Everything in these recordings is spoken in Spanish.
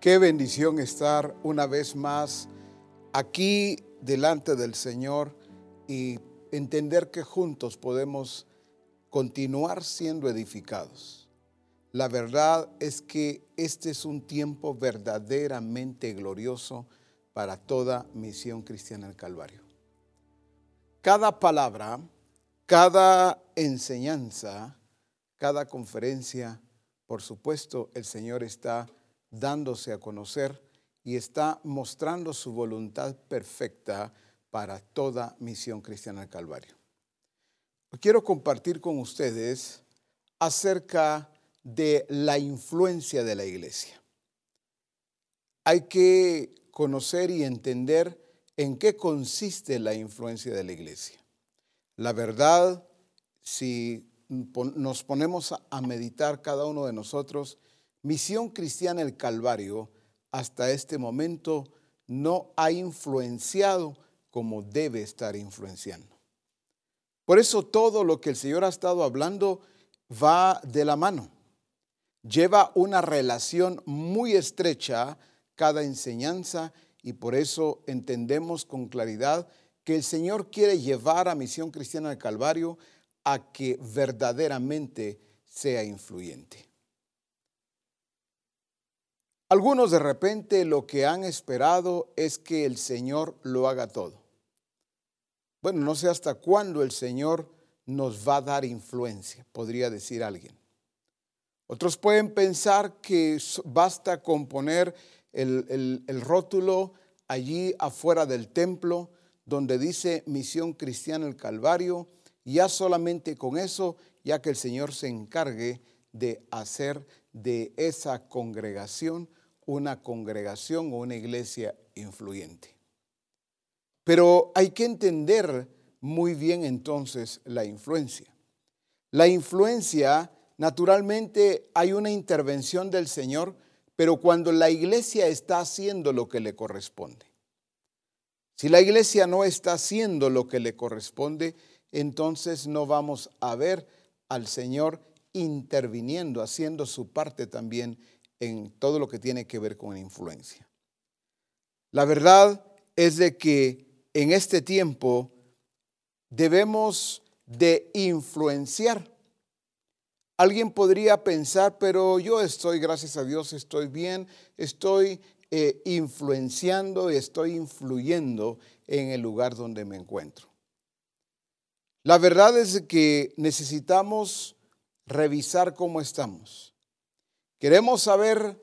Qué bendición estar una vez más aquí delante del Señor y entender que juntos podemos continuar siendo edificados. La verdad es que este es un tiempo verdaderamente glorioso para toda misión cristiana del Calvario. Cada palabra, cada enseñanza, cada conferencia, por supuesto, el Señor está dándose a conocer y está mostrando su voluntad perfecta para toda misión cristiana del Calvario. Quiero compartir con ustedes acerca de la influencia de la iglesia. Hay que conocer y entender en qué consiste la influencia de la iglesia. La verdad, si nos ponemos a meditar cada uno de nosotros, Misión Cristiana el Calvario hasta este momento no ha influenciado como debe estar influenciando. Por eso todo lo que el Señor ha estado hablando va de la mano. Lleva una relación muy estrecha cada enseñanza y por eso entendemos con claridad que el Señor quiere llevar a Misión Cristiana del Calvario a que verdaderamente sea influyente. Algunos de repente lo que han esperado es que el Señor lo haga todo. Bueno, no sé hasta cuándo el Señor nos va a dar influencia, podría decir alguien. Otros pueden pensar que basta con poner el, el rótulo allí afuera del templo donde dice Misión Cristiana el Calvario, ya solamente con eso, ya que el Señor se encargue de hacer de esa congregación una congregación o una iglesia influyente. Pero hay que entender muy bien entonces la influencia. La influencia, naturalmente, hay una intervención del Señor, pero cuando la iglesia está haciendo lo que le corresponde. Si la iglesia no está haciendo lo que le corresponde, entonces no vamos a ver al Señor interviniendo, haciendo su parte también en todo lo que tiene que ver con influencia. La verdad es de que en este tiempo debemos de influenciar. Alguien podría pensar, pero yo estoy, gracias a Dios, estoy bien, estoy eh, influenciando, estoy influyendo en el lugar donde me encuentro. La verdad es que necesitamos revisar cómo estamos. Queremos saber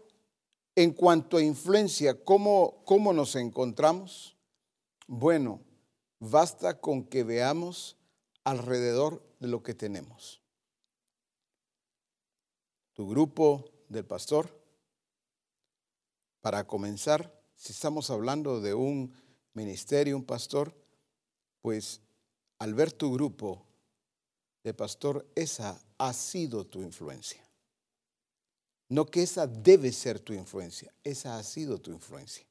en cuanto a influencia, ¿cómo, cómo nos encontramos? Bueno, basta con que veamos alrededor de lo que tenemos. Tu grupo del pastor, para comenzar, si estamos hablando de un ministerio, un pastor, pues al ver tu grupo de pastor, esa ha sido tu influencia. No que esa debe ser tu influencia, esa ha sido tu influencia.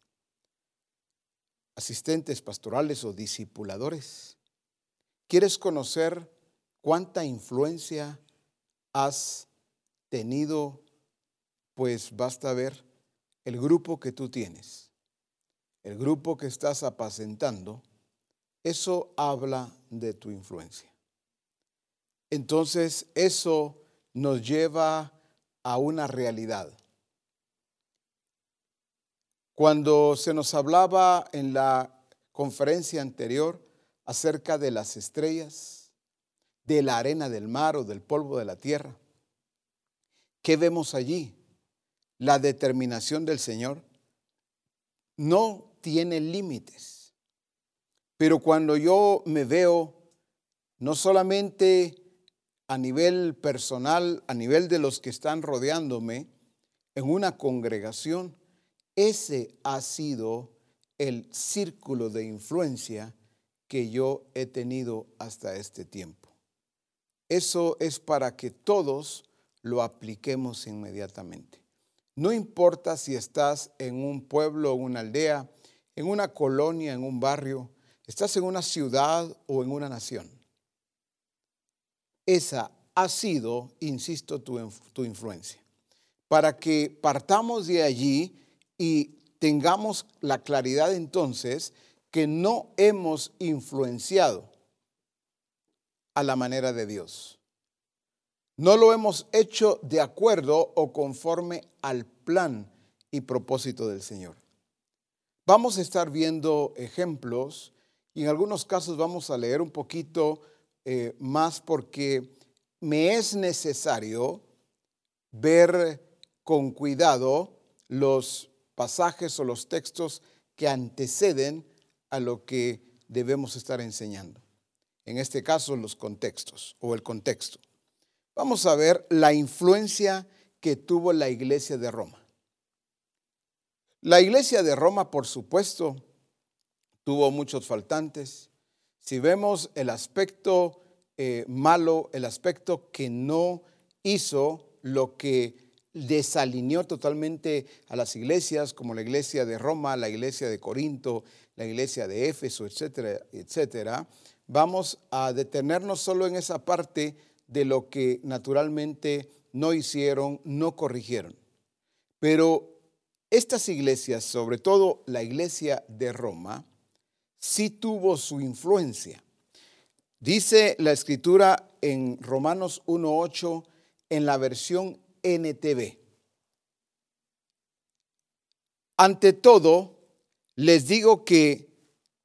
Asistentes pastorales o discipuladores, ¿quieres conocer cuánta influencia has tenido? Pues basta ver el grupo que tú tienes, el grupo que estás apacentando, eso habla de tu influencia. Entonces eso nos lleva a una realidad. Cuando se nos hablaba en la conferencia anterior acerca de las estrellas, de la arena del mar o del polvo de la tierra, ¿qué vemos allí? La determinación del Señor no tiene límites. Pero cuando yo me veo no solamente a nivel personal, a nivel de los que están rodeándome, en una congregación, ese ha sido el círculo de influencia que yo he tenido hasta este tiempo. Eso es para que todos lo apliquemos inmediatamente. No importa si estás en un pueblo una aldea, en una colonia, en un barrio, estás en una ciudad o en una nación esa ha sido, insisto, tu, influencia. Para que partamos de allí y tengamos la claridad entonces que no hemos influenciado a la manera de Dios. No lo hemos hecho de acuerdo o conforme al plan y propósito del Señor. Vamos a estar viendo ejemplos y en algunos casos vamos a leer un poquito eh, más porque me es necesario ver con cuidado los pasajes o los textos que anteceden a lo que debemos estar enseñando. En este caso, los contextos o el contexto. Vamos a ver la influencia que tuvo la iglesia de Roma. La iglesia de Roma, por supuesto, tuvo muchos faltantes. Si vemos el aspecto eh, malo, el aspecto que no hizo lo que desalineó totalmente a las iglesias, como la iglesia de Roma, la iglesia de Corinto, la iglesia de Éfeso, etcétera, etcétera, vamos a detenernos solo en esa parte de lo que naturalmente no hicieron, no corrigieron. Pero estas iglesias, sobre todo la iglesia de Roma, sí tuvo su influencia. Dice la escritura en Romanos 1.8 en la versión NTV. Ante todo, les digo que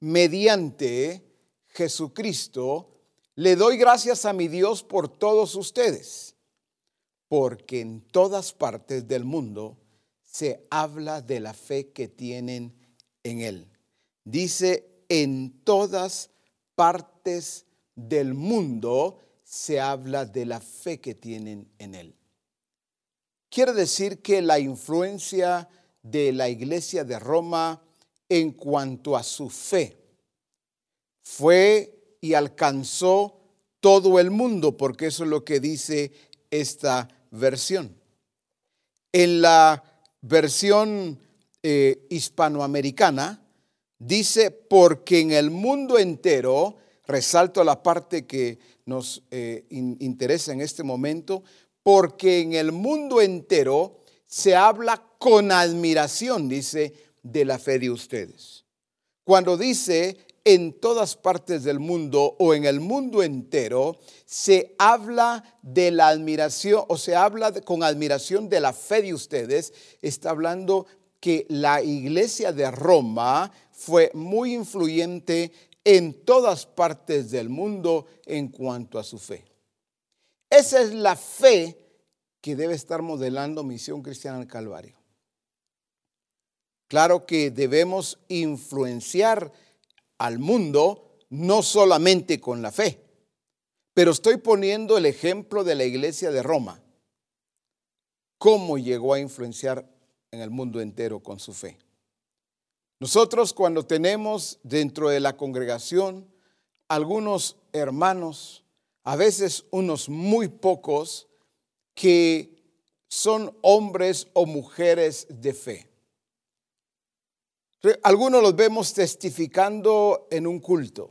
mediante Jesucristo le doy gracias a mi Dios por todos ustedes, porque en todas partes del mundo se habla de la fe que tienen en Él. Dice, en todas partes del mundo se habla de la fe que tienen en Él. Quiere decir que la influencia de la iglesia de Roma en cuanto a su fe fue y alcanzó todo el mundo, porque eso es lo que dice esta versión. En la versión eh, hispanoamericana dice, porque en el mundo entero, resalto la parte que nos eh, interesa en este momento, porque en el mundo entero se habla con admiración, dice, de la fe de ustedes. Cuando dice en todas partes del mundo o en el mundo entero, se habla de la admiración o se habla con admiración de la fe de ustedes, está hablando que la iglesia de Roma fue muy influyente en todas partes del mundo en cuanto a su fe. Esa es la fe que debe estar modelando Misión Cristiana del Calvario. Claro que debemos influenciar al mundo no solamente con la fe, pero estoy poniendo el ejemplo de la iglesia de Roma. ¿Cómo llegó a influenciar en el mundo entero con su fe? Nosotros cuando tenemos dentro de la congregación algunos hermanos a veces unos muy pocos que son hombres o mujeres de fe. Algunos los vemos testificando en un culto.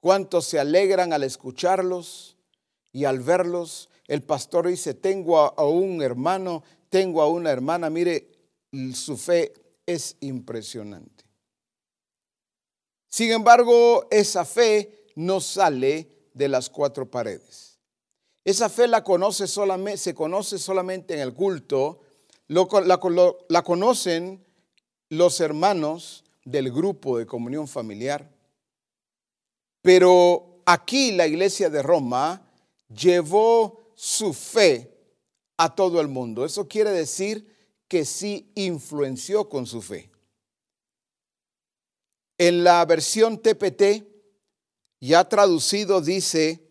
Cuántos se alegran al escucharlos y al verlos. El pastor dice, tengo a, un hermano, tengo a una hermana, mire, su fe es impresionante. Sin embargo, esa fe no sale de las cuatro paredes. Esa fe la conoce solamente, se conoce solamente en el culto, la, conocen los hermanos del grupo de comunión familiar. Pero aquí la iglesia de Roma llevó su fe a todo el mundo. Eso quiere decir que sí influenció con su fe. En la versión TPT ya traducido dice,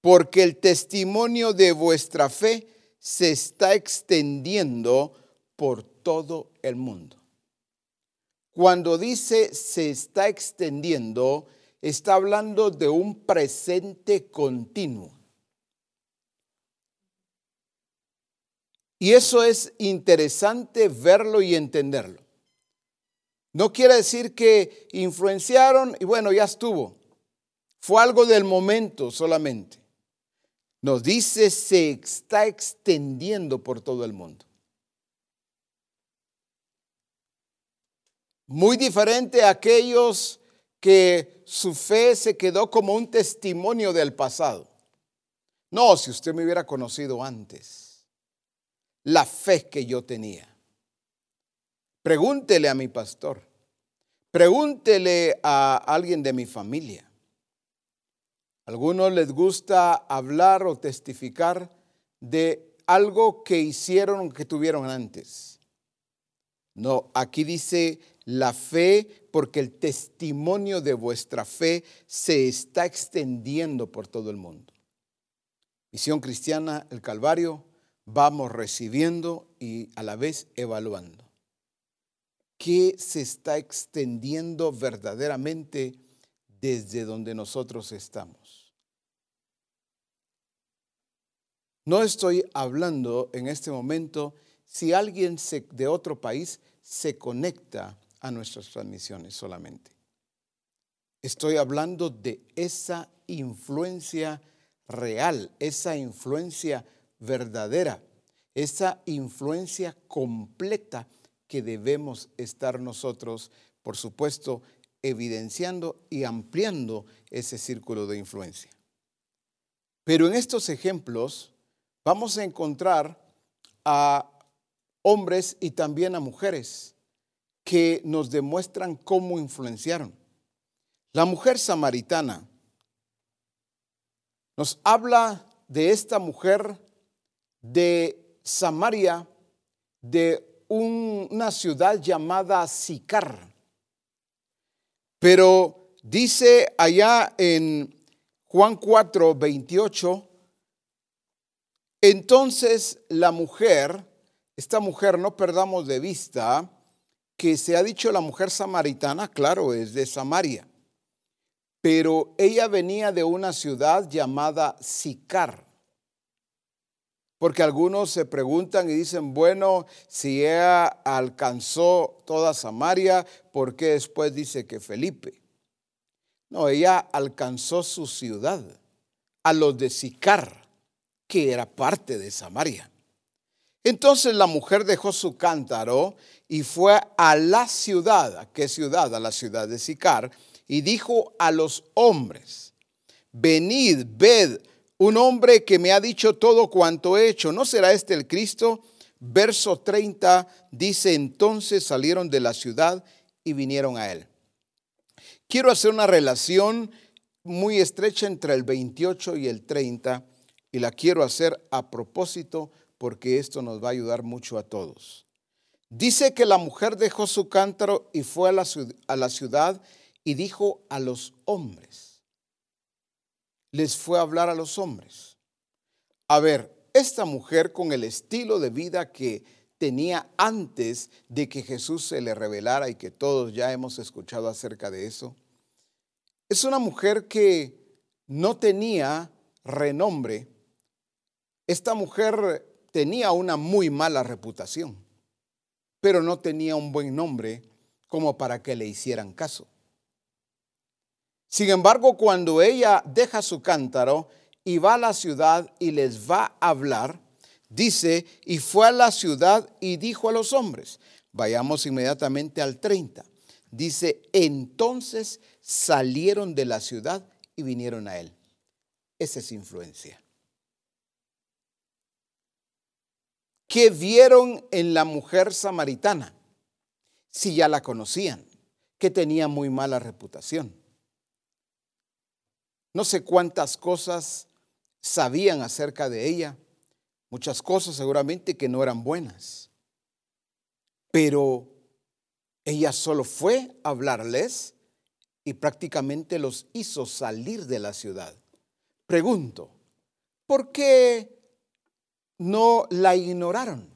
porque el testimonio de vuestra fe se está extendiendo por todo el mundo. Cuando dice se está extendiendo, está hablando de un presente continuo. Y eso es interesante verlo y entenderlo. No quiere decir que influenciaron y bueno, ya estuvo. Fue algo del momento solamente. Nos dice se está extendiendo por todo el mundo. Muy diferente a aquellos que su fe se quedó como un testimonio del pasado. No, si usted me hubiera conocido antes, la fe que yo tenía. Pregúntele a mi pastor, pregúntele a alguien de mi familia. algunos les gusta hablar o testificar de algo que hicieron o que tuvieron antes. No, aquí dice la fe porque el testimonio de vuestra fe se está extendiendo por todo el mundo. Misión Cristiana, el Calvario, vamos recibiendo y a la vez evaluando. ¿Qué se está extendiendo verdaderamente desde donde nosotros estamos? No estoy hablando en este momento si alguien de otro país se conecta a nuestras transmisiones solamente. Estoy hablando de esa influencia real, esa influencia verdadera, esa influencia completa que debemos estar nosotros, por supuesto, evidenciando y ampliando ese círculo de influencia. Pero en estos ejemplos vamos a encontrar a hombres y también a mujeres que nos demuestran cómo influenciaron. La mujer samaritana nos habla de esta mujer de Samaria, de una ciudad llamada Sicar. Pero dice allá en Juan 4, 28, entonces la mujer, esta mujer no perdamos de vista, que se ha dicho la mujer samaritana, claro, es de Samaria, pero ella venía de una ciudad llamada Sicar. Porque algunos se preguntan y dicen, bueno, si ella alcanzó toda Samaria, ¿por qué después dice que Felipe? No, ella alcanzó su ciudad, a los de Sicar, que era parte de Samaria. Entonces la mujer dejó su cántaro y fue a la ciudad. ¿A qué ciudad? A la ciudad de Sicar. Y dijo a los hombres, venid, ved, un hombre que me ha dicho todo cuanto he hecho. ¿No será este el Cristo? Verso 30 dice, entonces salieron de la ciudad y vinieron a él. Quiero hacer una relación muy estrecha entre el 28 y el 30 y la quiero hacer a propósito porque esto nos va a ayudar mucho a todos. Dice que la mujer dejó su cántaro y fue a la, ciudad y dijo a los hombres. Les fue a hablar a los hombres. A ver, esta mujer con el estilo de vida que tenía antes de que Jesús se le revelara y que todos ya hemos escuchado acerca de eso, es una mujer que no tenía renombre. Esta mujer tenía una muy mala reputación, pero no tenía un buen nombre como para que le hicieran caso. Sin embargo, cuando ella deja su cántaro y va a la ciudad y les va a hablar, dice, y fue a la ciudad y dijo a los hombres, vayamos inmediatamente al 30, dice, entonces salieron de la ciudad y vinieron a él. Esa es influencia. ¿Qué vieron en la mujer samaritana? Si ya la conocían, que tenía muy mala reputación. No sé cuántas cosas sabían acerca de ella, muchas cosas seguramente que no eran buenas, pero ella solo fue a hablarles y prácticamente los hizo salir de la ciudad. Pregunto, ¿por qué no la ignoraron.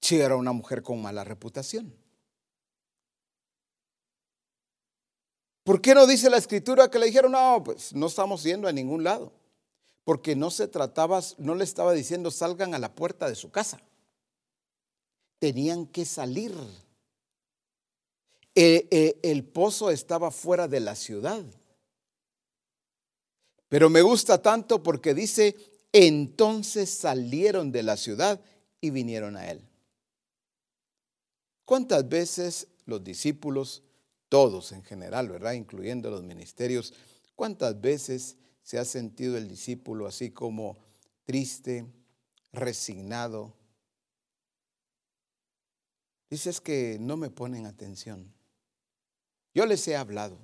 Si era una mujer con mala reputación. ¿Por qué no dice la escritura que le dijeron, no, pues no estamos yendo a ningún lado? Porque no se trataba, no le estaba diciendo salgan a la puerta de su casa. Tenían que salir. Eh, eh, el pozo estaba fuera de la ciudad. Pero me gusta tanto porque dice, entonces salieron de la ciudad y vinieron a él. ¿Cuántas veces los discípulos, todos en general, ¿verdad? Incluyendo los ministerios, cuántas veces se ha sentido el discípulo así como triste, resignado? Dices que no me ponen atención. Yo les he hablado.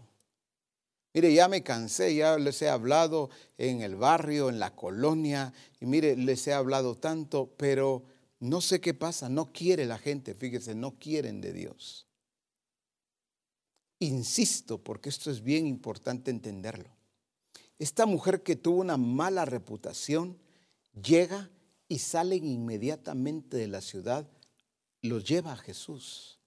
Mire, ya me cansé, ya les he hablado en el barrio, en la colonia, y mire, les he hablado tanto, pero no sé qué pasa, no quiere la gente, fíjese, no quieren de Dios. Insisto, porque esto es bien importante entenderlo. Esta mujer que tuvo una mala reputación llega y sale inmediatamente de la ciudad, los lleva a Jesús.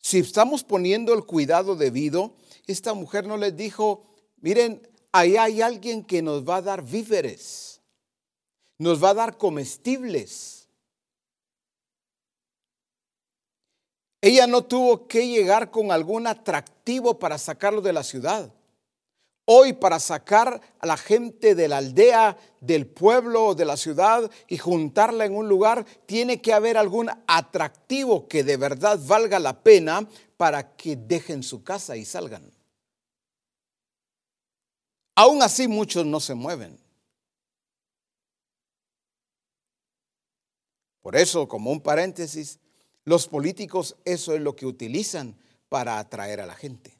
Si estamos poniendo el cuidado debido, esta mujer no les dijo, miren, ahí hay alguien que nos va a dar víveres, nos va a dar comestibles. Ella no tuvo que llegar con algún atractivo para sacarlo de la ciudad. Hoy para sacar a la gente de la aldea, del pueblo o de la ciudad y juntarla en un lugar, tiene que haber algún atractivo que de verdad valga la pena para que dejen su casa y salgan. Aún así muchos no se mueven. Por eso, como un paréntesis, los políticos eso es lo que utilizan para atraer a la gente.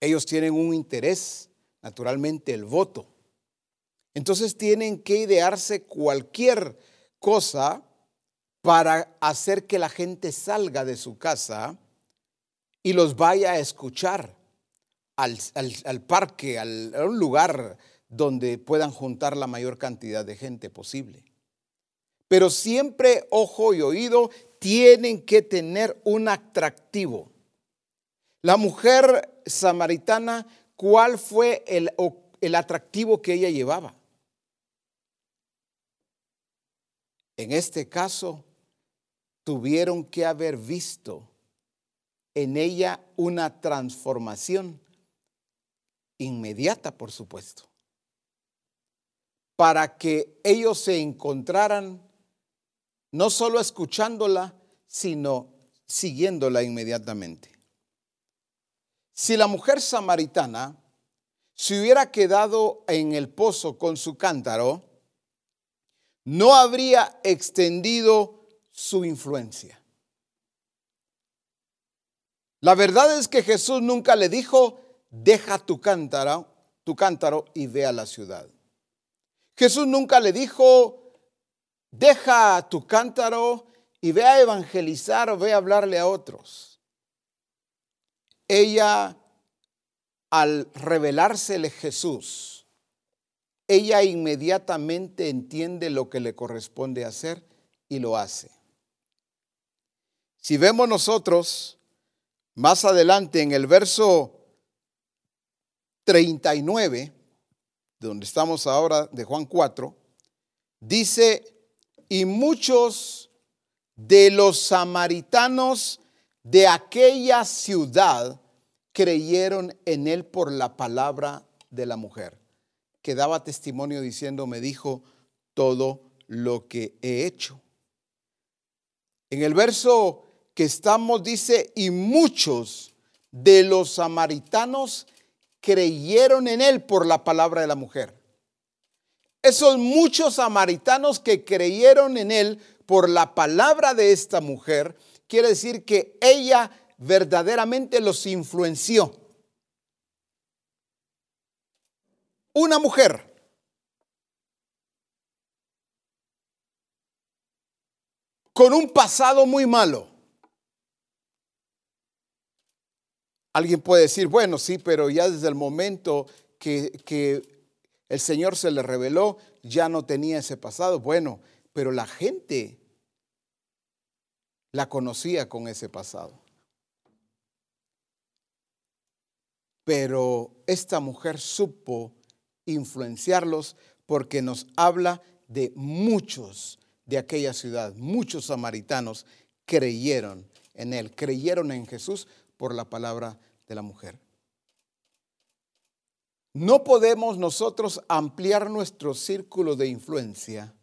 Ellos tienen un interés, naturalmente el voto. Entonces tienen que idearse cualquier cosa para hacer que la gente salga de su casa y los vaya a escuchar al, parque, a un lugar donde puedan juntar la mayor cantidad de gente posible. Pero siempre ojo y oído tienen que tener un atractivo. La mujer samaritana, ¿cuál fue el, el atractivo que ella llevaba? En este caso, tuvieron que haber visto en ella una transformación inmediata, por supuesto, para que ellos se encontraran no solo escuchándola, sino siguiéndola inmediatamente. Si la mujer samaritana se hubiera quedado en el pozo con su cántaro, no habría extendido su influencia. La verdad es que Jesús nunca le dijo, deja tu cántaro, tu cántaro y ve a la ciudad. Jesús nunca le dijo, deja tu cántaro y ve a evangelizar o ve a hablarle a otros ella, al revelársele Jesús, ella inmediatamente entiende lo que le corresponde hacer y lo hace. Si vemos nosotros más adelante en el verso 39, donde estamos ahora de Juan 4, dice, y muchos de los samaritanos de aquella ciudad creyeron en él por la palabra de la mujer, que daba testimonio diciendo, me dijo todo lo que he hecho. En el verso que estamos dice, y muchos de los samaritanos creyeron en él por la palabra de la mujer. Esos muchos samaritanos que creyeron en él por la palabra de esta mujer, quiere decir que ella verdaderamente los influenció. Una mujer con un pasado muy malo. Alguien puede decir, bueno, sí, pero ya desde el momento que, que el Señor se le reveló, ya no tenía ese pasado. Bueno, pero la gente la conocía con ese pasado. Pero esta mujer supo influenciarlos porque nos habla de muchos de aquella ciudad, muchos samaritanos creyeron en él, creyeron en Jesús por la palabra de la mujer. No podemos nosotros ampliar nuestro círculo de influencia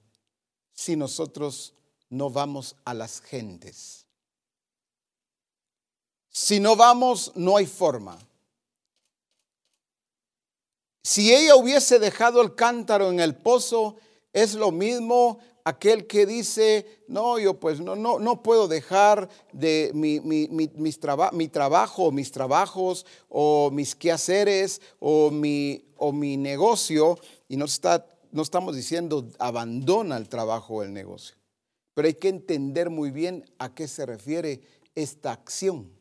si nosotros no vamos a las gentes. Si no vamos, no hay forma. Si ella hubiese dejado el cántaro en el pozo, es lo mismo aquel que dice, no, yo pues no, no, no puedo dejar de mi, mi, mi, mis mi trabajo, mis trabajos o mis quehaceres o mi, o mi negocio, y no, está, no estamos diciendo abandona el trabajo o el negocio, pero hay que entender muy bien a qué se refiere esta acción.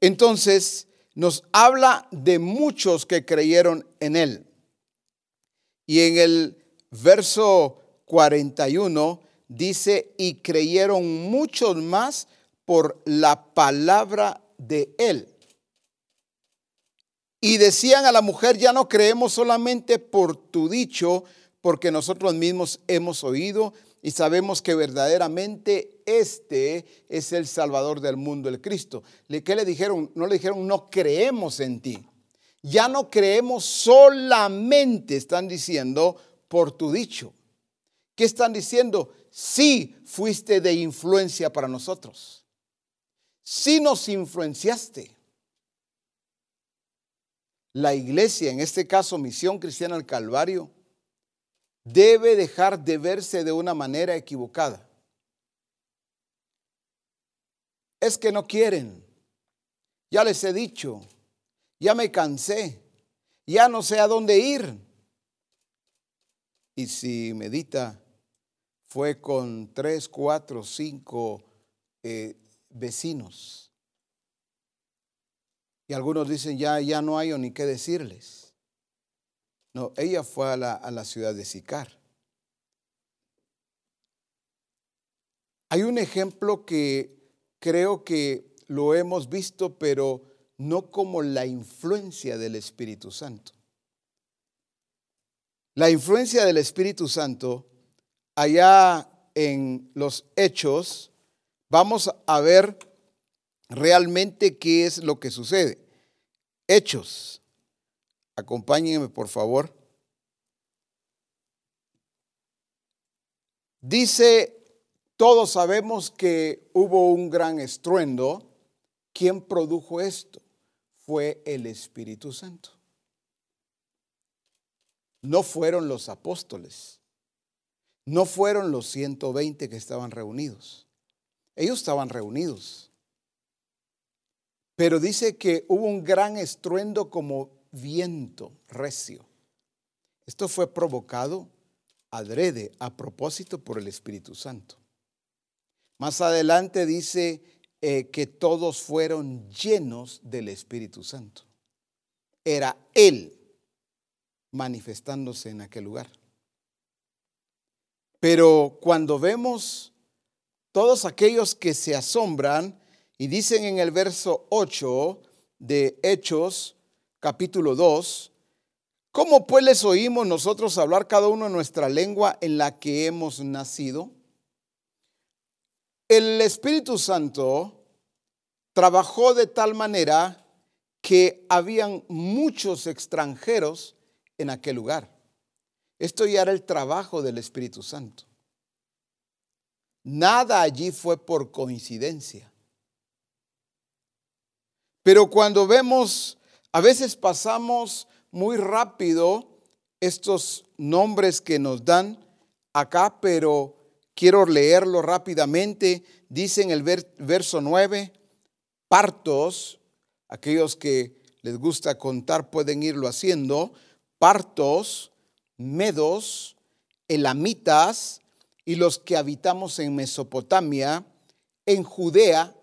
Entonces, nos habla de muchos que creyeron en él. Y en el verso 41 dice, y creyeron muchos más por la palabra de él. Y decían a la mujer, ya no creemos solamente por tu dicho, porque nosotros mismos hemos oído y sabemos que verdaderamente este es el Salvador del mundo, el Cristo. ¿Qué le dijeron? No le dijeron, no creemos en ti. Ya no creemos solamente, están diciendo, por tu dicho. ¿Qué están diciendo? Sí fuiste de influencia para nosotros. Sí nos influenciaste. La iglesia, en este caso Misión Cristiana al Calvario, debe dejar de verse de una manera equivocada. Es que no quieren. Ya les he dicho, ya me cansé, ya no sé a dónde ir. Y si medita, fue con tres, cuatro, cinco eh, vecinos. Y algunos dicen, ya, ya no hay ni qué decirles. No, ella fue a la, a la ciudad de Sicar. Hay un ejemplo que creo que lo hemos visto, pero no como la influencia del Espíritu Santo. La influencia del Espíritu Santo, allá en los hechos, vamos a ver realmente qué es lo que sucede. Hechos. Acompáñenme, por favor. Dice, todos sabemos que hubo un gran estruendo. ¿Quién produjo esto? Fue el Espíritu Santo. No fueron los apóstoles, no fueron los 120 que estaban reunidos. Ellos estaban reunidos. Pero dice que hubo un gran estruendo como viento recio. Esto fue provocado adrede, a propósito por el Espíritu Santo. Más adelante dice eh, que todos fueron llenos del Espíritu Santo. Era Él manifestándose en aquel lugar. Pero cuando vemos todos aquellos que se asombran y dicen en el verso 8 de Hechos capítulo 2, ¿cómo pues les oímos nosotros hablar cada uno en nuestra lengua en la que hemos nacido? El Espíritu Santo trabajó de tal manera que habían muchos extranjeros en aquel lugar. Esto ya era el trabajo del Espíritu Santo. Nada allí fue por coincidencia. Pero cuando vemos, a veces pasamos muy rápido estos nombres que nos dan acá, pero Quiero leerlo rápidamente. Dice en el verso 9, partos, aquellos que les gusta contar pueden irlo haciendo, partos, medos, elamitas y los que habitamos en Mesopotamia, en Judea,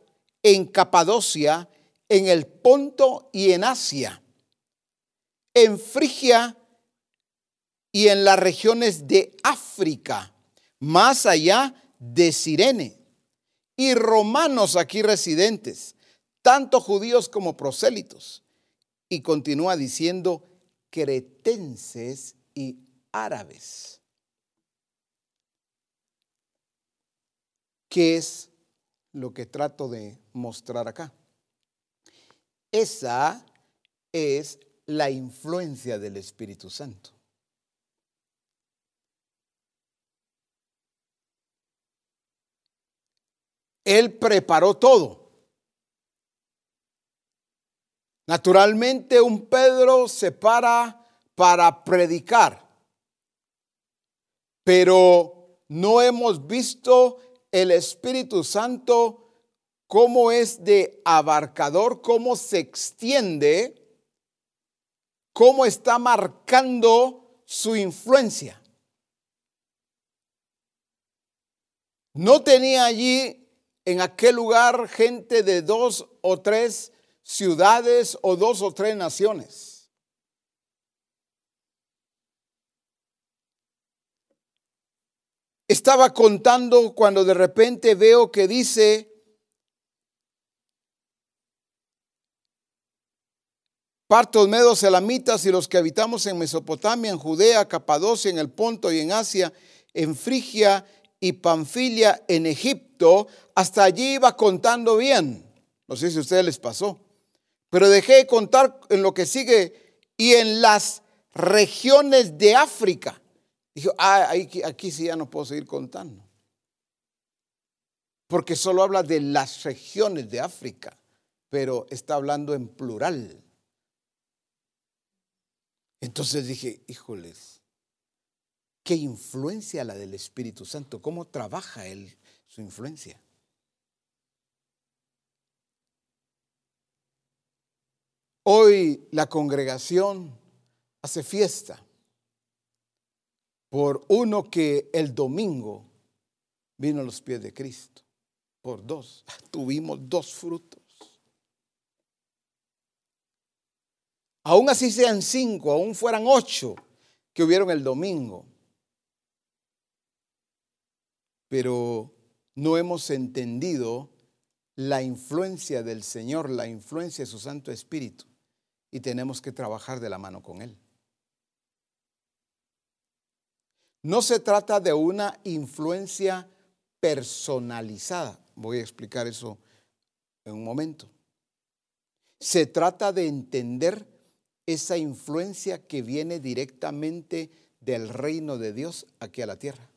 en Capadocia, en el Ponto y en Asia, en Frigia y en las regiones de África más allá de Sirene, y romanos aquí residentes, tanto judíos como prosélitos. Y continúa diciendo cretenses y árabes. ¿Qué es lo que trato de mostrar acá? Esa es la influencia del Espíritu Santo. Él preparó todo. Naturalmente un Pedro se para para predicar, pero no hemos visto el Espíritu Santo cómo es de abarcador, cómo se extiende, cómo está marcando su influencia. No tenía allí en aquel lugar gente de dos o tres ciudades o dos o tres naciones. Estaba contando cuando de repente veo que dice, partos, medos, elamitas y los que habitamos en Mesopotamia, en Judea, Capadocia, en el Ponto y en Asia, en Frigia y Panfilia, en Egipto, hasta allí iba contando bien. No sé si a ustedes les pasó. Pero dejé de contar en lo que sigue y en las regiones de África. Dijo, ah, aquí, aquí sí ya no puedo seguir contando. Porque solo habla de las regiones de África, pero está hablando en plural. Entonces dije, híjoles, qué influencia la del Espíritu Santo, cómo trabaja él su influencia. Hoy la congregación hace fiesta por uno que el domingo vino a los pies de Cristo. Por dos. Tuvimos dos frutos. Aún así sean cinco, aún fueran ocho que hubieron el domingo. Pero no hemos entendido la influencia del Señor, la influencia de su Santo Espíritu y tenemos que trabajar de la mano con Él. No se trata de una influencia personalizada. Voy a explicar eso en un momento. Se trata de entender esa influencia que viene directamente del reino de Dios aquí a la tierra.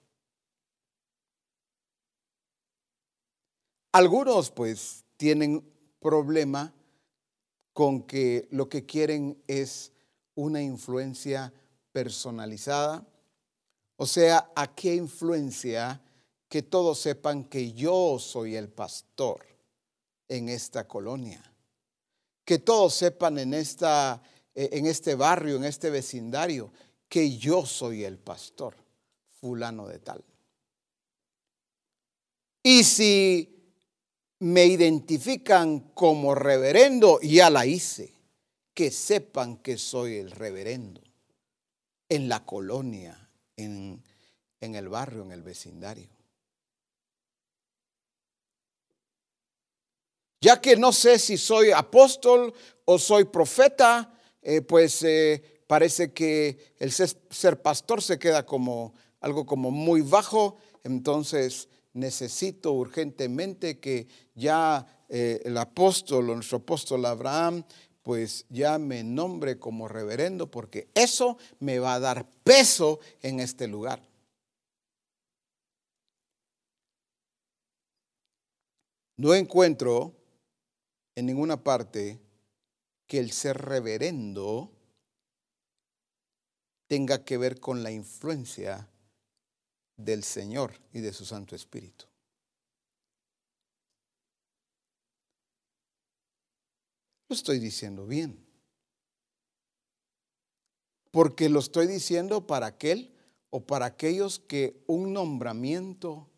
Algunos pues tienen problema con que lo que quieren es una influencia personalizada. O sea, ¿a qué influencia que todos sepan que yo soy el pastor en esta colonia? Que todos sepan en, esta, eh, en este barrio, en este vecindario, que yo soy el pastor, fulano de tal. Y si me identifican como reverendo, ya la hice. Que sepan que soy el reverendo en la colonia, en, en el barrio, en el vecindario. Ya que no sé si soy apóstol o soy profeta, eh, pues eh, parece que el ser pastor se queda como algo como muy bajo, entonces necesito urgentemente que ya eh, el apóstol, nuestro apóstol Abraham, pues ya me nombre como reverendo, porque eso me va a dar peso en este lugar. No encuentro en ninguna parte que el ser reverendo tenga que ver con la influencia del Señor y de su Santo Espíritu. Lo estoy diciendo bien. Porque lo estoy diciendo para aquel o para aquellos que un nombramiento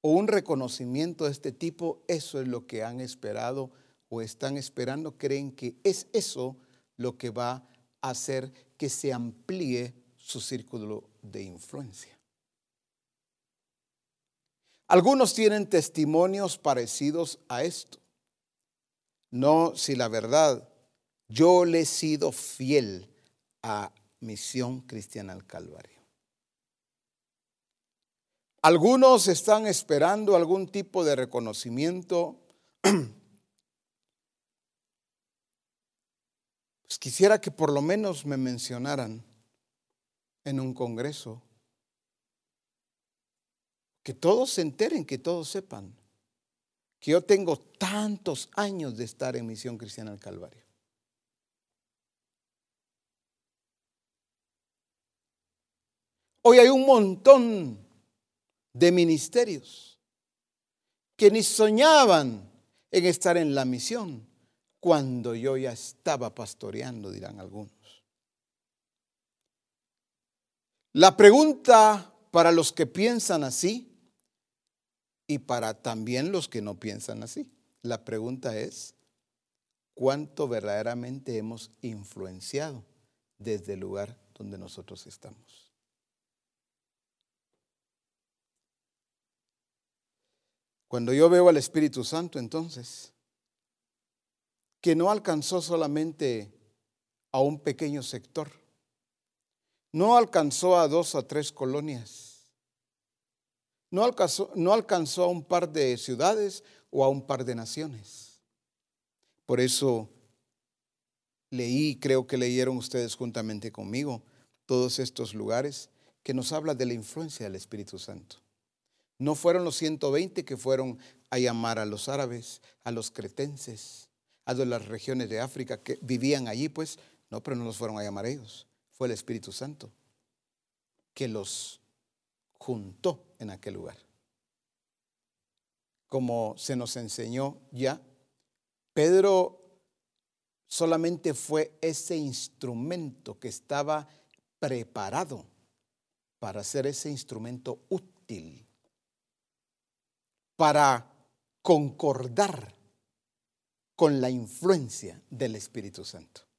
o un reconocimiento de este tipo, eso es lo que han esperado o están esperando, creen que es eso lo que va a hacer que se amplíe su círculo de influencia. Algunos tienen testimonios parecidos a esto. No, si la verdad, yo le he sido fiel a Misión Cristiana al Calvario. Algunos están esperando algún tipo de reconocimiento. Pues quisiera que por lo menos me mencionaran en un congreso que todos se enteren, que todos sepan que yo tengo tantos años de estar en Misión Cristiana al Calvario. Hoy hay un montón de ministerios que ni soñaban en estar en la misión cuando yo ya estaba pastoreando, dirán algunos. La pregunta para los que piensan así y para también los que no piensan así, la pregunta es, ¿cuánto verdaderamente hemos influenciado desde el lugar donde nosotros estamos? Cuando yo veo al Espíritu Santo entonces, que no alcanzó solamente a un pequeño sector, no alcanzó a dos o tres colonias, no alcanzó, a un par de ciudades o a un par de naciones. Por eso leí, creo que leyeron ustedes juntamente conmigo, todos estos lugares que nos habla de la influencia del Espíritu Santo. No fueron los 120 que fueron a llamar a los árabes, a los cretenses, a las regiones de África que vivían allí, pues no, pero no los fueron a llamar ellos. Fue el Espíritu Santo que los juntó en aquel lugar. Como se nos enseñó ya, Pedro solamente fue ese instrumento que estaba preparado para ser ese instrumento útil, para concordar con la influencia del Espíritu Santo.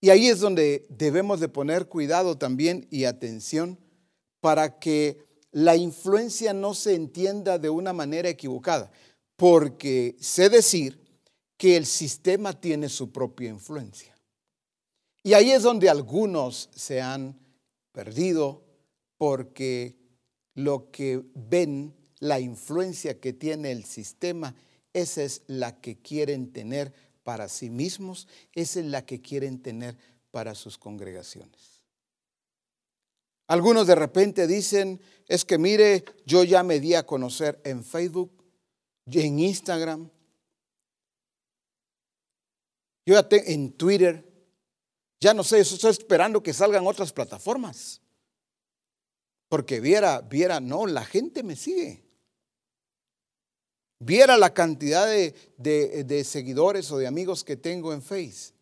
Y ahí es donde debemos de poner cuidado también y atención para que la influencia no se entienda de una manera equivocada, porque sé decir que el sistema tiene su propia influencia. Y ahí es donde algunos se han perdido porque lo que ven la influencia que tiene el sistema, esa es la que quieren tener para sí mismos, esa es la que quieren tener para sus congregaciones. Algunos de repente dicen, es que mire, yo ya me di a conocer en Facebook, en Instagram, yo ya tengo en Twitter, ya no sé, estoy esperando que salgan otras plataformas. Porque viera, viera, no, la gente me sigue viera la cantidad de, seguidores o de amigos que tengo en Face.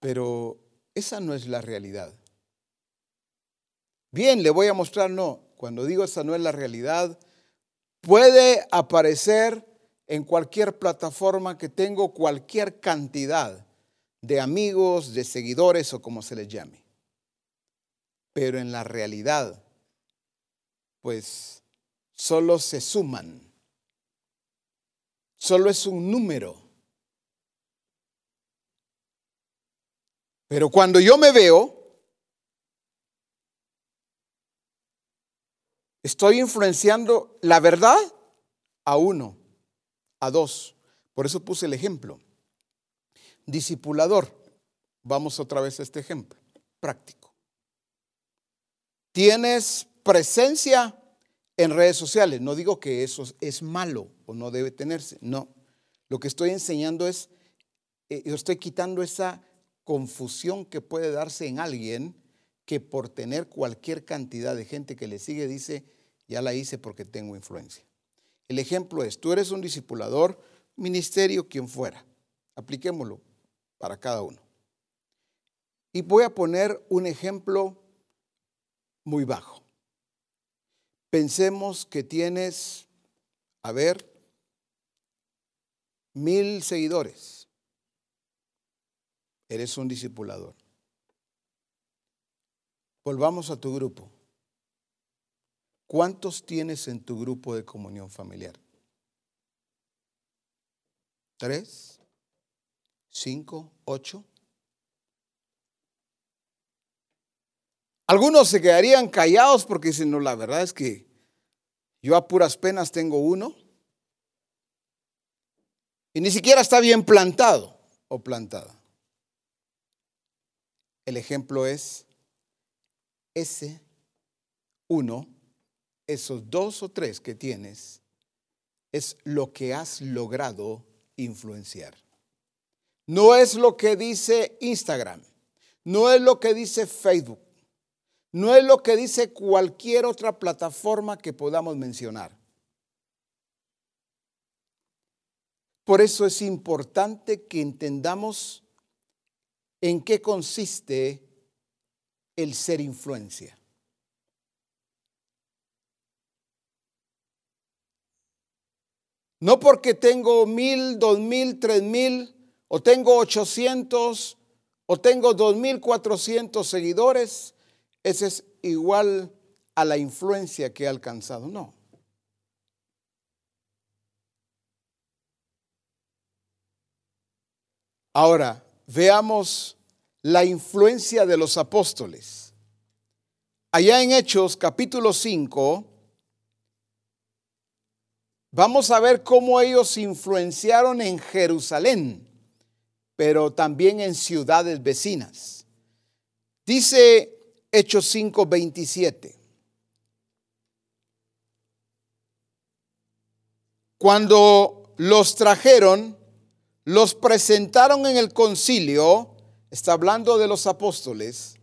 Pero esa no es la realidad. Bien, le voy a mostrar, no, cuando digo esa no es la realidad, puede aparecer en cualquier plataforma que tengo cualquier cantidad de amigos, de seguidores o como se les llame pero en la realidad, pues solo se suman, solo es un número. Pero cuando yo me veo, estoy influenciando la verdad a uno, a dos. Por eso puse el ejemplo. Discipulador. Vamos otra vez a este ejemplo práctico. Tienes presencia en redes sociales. No digo que eso es malo o no debe tenerse. No. Lo que estoy enseñando es, eh, yo estoy quitando esa confusión que puede darse en alguien que por tener cualquier cantidad de gente que le sigue dice, ya la hice porque tengo influencia. El ejemplo es, tú eres un discipulador, ministerio, quien fuera. Apliquémoslo para cada uno. Y voy a poner un ejemplo muy bajo. Pensemos que tienes, a ver, mil seguidores. Eres un discipulador. Volvamos a tu grupo. ¿Cuántos tienes en tu grupo de comunión familiar? ¿Tres? ¿Cinco? ¿Ocho? Algunos se quedarían callados porque dicen, no, la verdad es que yo a puras penas tengo uno. Y ni siquiera está bien plantado o plantada. El ejemplo es ese uno, esos dos o tres que tienes, es lo que has logrado influenciar. No es lo que dice Instagram, no es lo que dice Facebook, no es lo que dice cualquier otra plataforma que podamos mencionar. Por eso es importante que entendamos en qué consiste el ser influencia. No porque tengo mil, dos mil, tres mil, o tengo ochocientos, o tengo dos mil cuatrocientos seguidores, ese es igual a la influencia que he alcanzado. No. Ahora, veamos la influencia de los apóstoles. Allá en Hechos capítulo 5, vamos a ver cómo ellos influenciaron en Jerusalén, pero también en ciudades vecinas. Dice Hechos 5, 27. Cuando los trajeron, los presentaron en el concilio, está hablando de los apóstoles,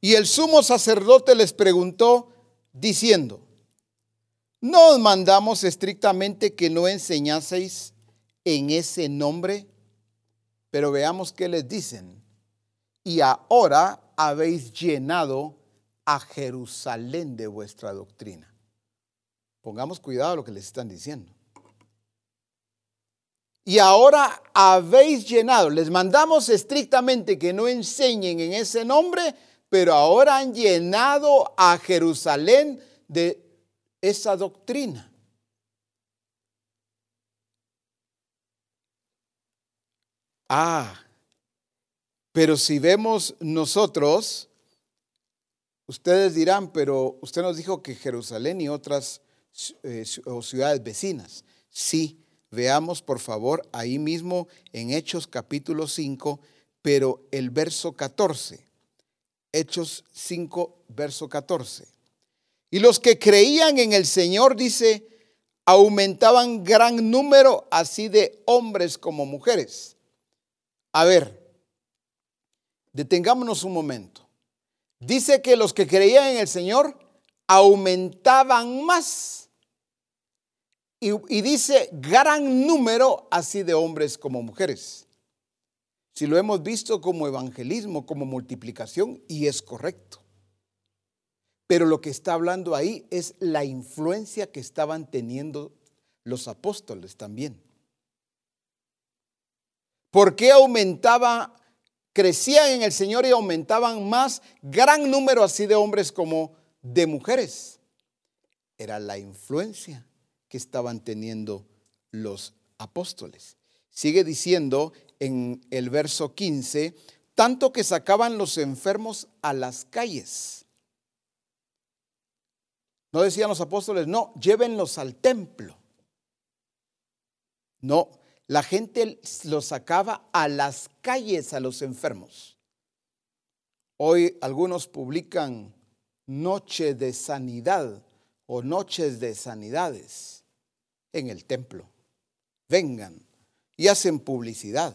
y el sumo sacerdote les preguntó diciendo, ¿no os mandamos estrictamente que no enseñaseis en ese nombre? Pero veamos qué les dicen. Y ahora habéis llenado a Jerusalén de vuestra doctrina. Pongamos cuidado a lo que les están diciendo y ahora habéis llenado. Les mandamos estrictamente que no enseñen en ese nombre, pero ahora han llenado a Jerusalén de esa doctrina. Ah, pero si vemos nosotros, ustedes dirán, pero usted nos dijo que Jerusalén y otras eh, ciudades vecinas. Sí, Veamos por favor ahí mismo en Hechos capítulo 5, pero el verso 14. Hechos 5, verso 14. Y los que creían en el Señor, dice, aumentaban gran número así de hombres como mujeres. A ver, detengámonos un momento. Dice que los que creían en el Señor aumentaban más y, dice gran número así de hombres como mujeres. Si lo hemos visto como evangelismo, como multiplicación, y es correcto. Pero lo que está hablando ahí es la influencia que estaban teniendo los apóstoles también. ¿Por qué aumentaba, crecían en el Señor y aumentaban más gran número así de hombres como de mujeres? Era la influencia que estaban teniendo los apóstoles. Sigue diciendo en el verso 15, tanto que sacaban los enfermos a las calles. No decían los apóstoles, no, llévenlos al templo. No, la gente los sacaba a las calles a los enfermos. Hoy algunos publican noche de sanidad o noches de sanidades en el templo. Vengan y hacen publicidad.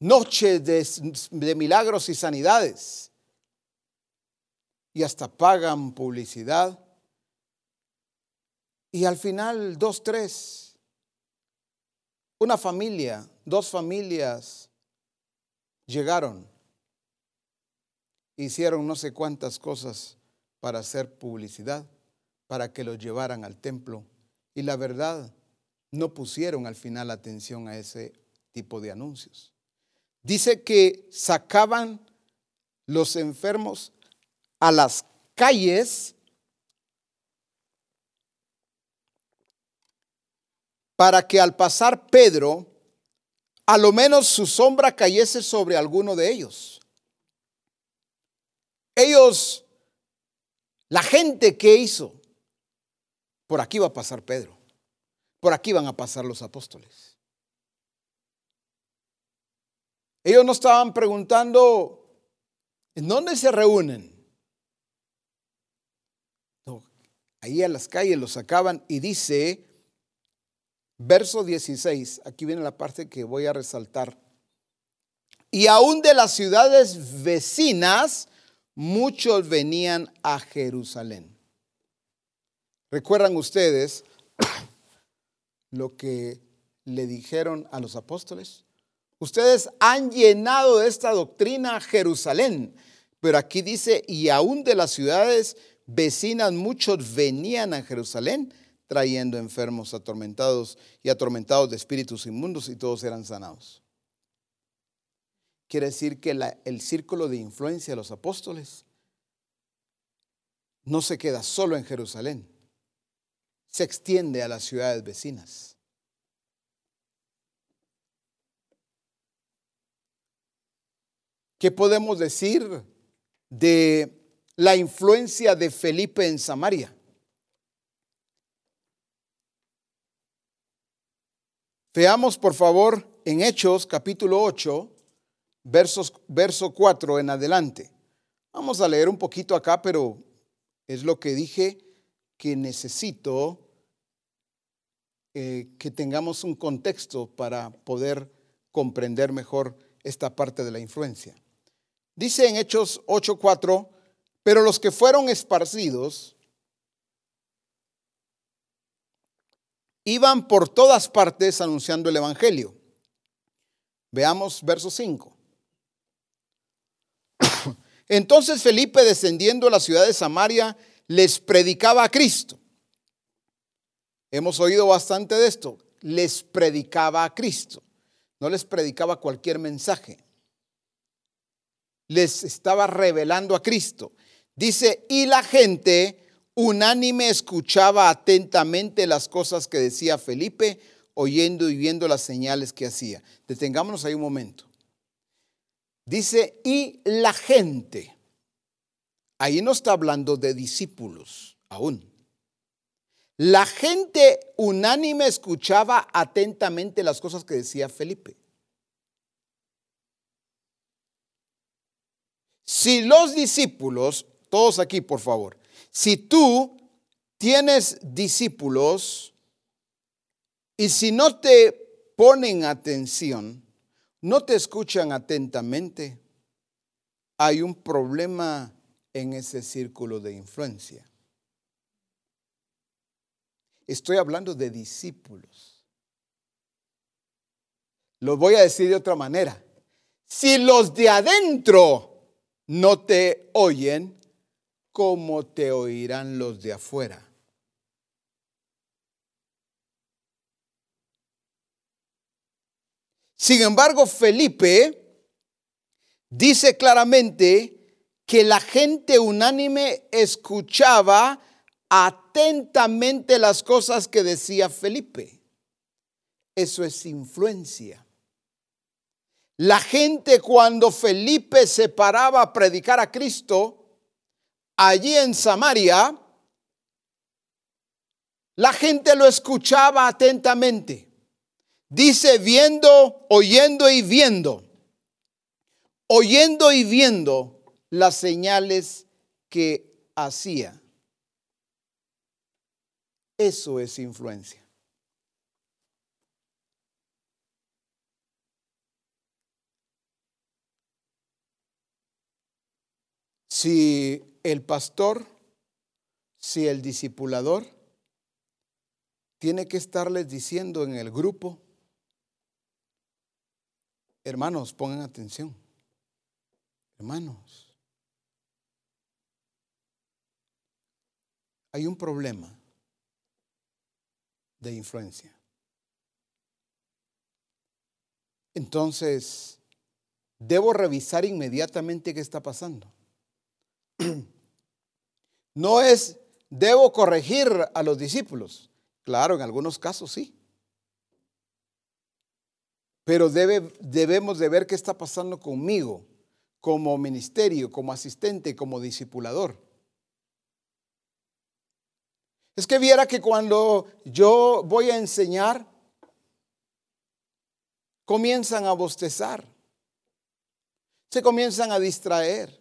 Noche de, milagros y sanidades. Y hasta pagan publicidad. Y al final, dos, tres, una familia, dos familias llegaron, hicieron no sé cuántas cosas para hacer publicidad, para que los llevaran al templo. Y la verdad, no pusieron al final atención a ese tipo de anuncios. Dice que sacaban los enfermos a las calles para que al pasar Pedro, a lo menos su sombra cayese sobre alguno de ellos. Ellos la gente que hizo, por aquí va a pasar Pedro, por aquí van a pasar los apóstoles. Ellos no estaban preguntando, ¿en dónde se reúnen? ahí a las calles los sacaban y dice, verso 16, aquí viene la parte que voy a resaltar. Y aún de las ciudades vecinas, muchos venían a Jerusalén. ¿Recuerdan ustedes lo que le dijeron a los apóstoles? Ustedes han llenado de esta doctrina Jerusalén, pero aquí dice, y aún de las ciudades vecinas muchos venían a Jerusalén trayendo enfermos atormentados y atormentados de espíritus inmundos y todos eran sanados. Quiere decir que el círculo de influencia de los apóstoles no se queda solo en Jerusalén, se extiende a las ciudades vecinas. ¿Qué podemos decir de la influencia de Felipe en Samaria. Veamos por favor en Hechos capítulo 8, versos, verso 4 en adelante. Vamos a leer un poquito acá, pero es lo que dije que necesito eh, que tengamos un contexto para poder comprender mejor esta parte de la influencia. Dice en Hechos 8:4, pero los que fueron esparcidos iban por todas partes anunciando el Evangelio. Veamos verso 5. Entonces Felipe, descendiendo a la ciudad de Samaria, les predicaba a Cristo. Hemos oído bastante de esto. Les predicaba a Cristo. No les predicaba cualquier mensaje. Les estaba revelando a Cristo. Dice, y la gente unánime escuchaba atentamente las cosas que decía Felipe, oyendo y viendo las señales que hacía. Detengámonos ahí un momento. Dice, y la gente. Ahí no está hablando de discípulos aún. La gente unánime escuchaba atentamente las cosas que decía Felipe. Si los discípulos todos aquí, por favor. Si tú tienes discípulos y si no te ponen atención, no te escuchan atentamente, hay un problema en ese círculo de influencia. Estoy hablando de discípulos. Lo voy a decir de otra manera. Si los de adentro no te oyen, ¿cómo te oirán los de afuera? Sin embargo, Felipe dice claramente que la gente unánime escuchaba atentamente las cosas que decía Felipe. Eso es influencia. La gente cuando Felipe se paraba a predicar a Cristo, allí en Samaria, la gente lo escuchaba atentamente. Dice viendo, oyendo y viendo. Oyendo y viendo las señales que hacía. Eso es influencia. Si el pastor, si el discipulador, tiene que estarles diciendo en el grupo, hermanos, pongan atención, hermanos, hay un problema de influencia. Entonces, debo revisar inmediatamente qué está pasando. No es, debo corregir a los discípulos. Claro, en algunos casos sí. Pero debe, debemos de ver qué está pasando conmigo como ministerio, como asistente, como discipulador. Es que viera que cuando yo voy a enseñar, comienzan a bostezar. se comienzan a distraer.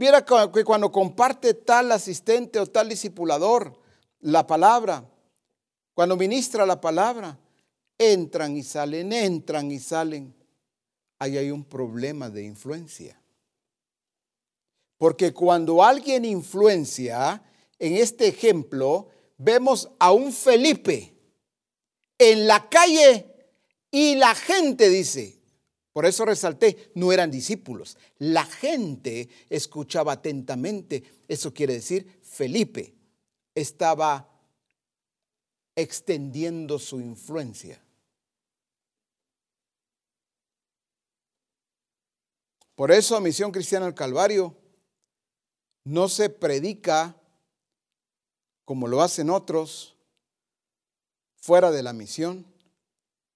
Viera que cuando comparte tal asistente o tal discipulador la palabra, cuando ministra la palabra, entran y salen, entran y salen. Ahí hay un problema de influencia. Porque cuando alguien influencia, en este ejemplo, vemos a un Felipe en la calle y la gente dice, por eso resalté, no eran discípulos. La gente escuchaba atentamente. Eso quiere decir, Felipe estaba extendiendo su influencia. Por eso Misión Cristiana del Calvario no se predica como lo hacen otros fuera de la misión,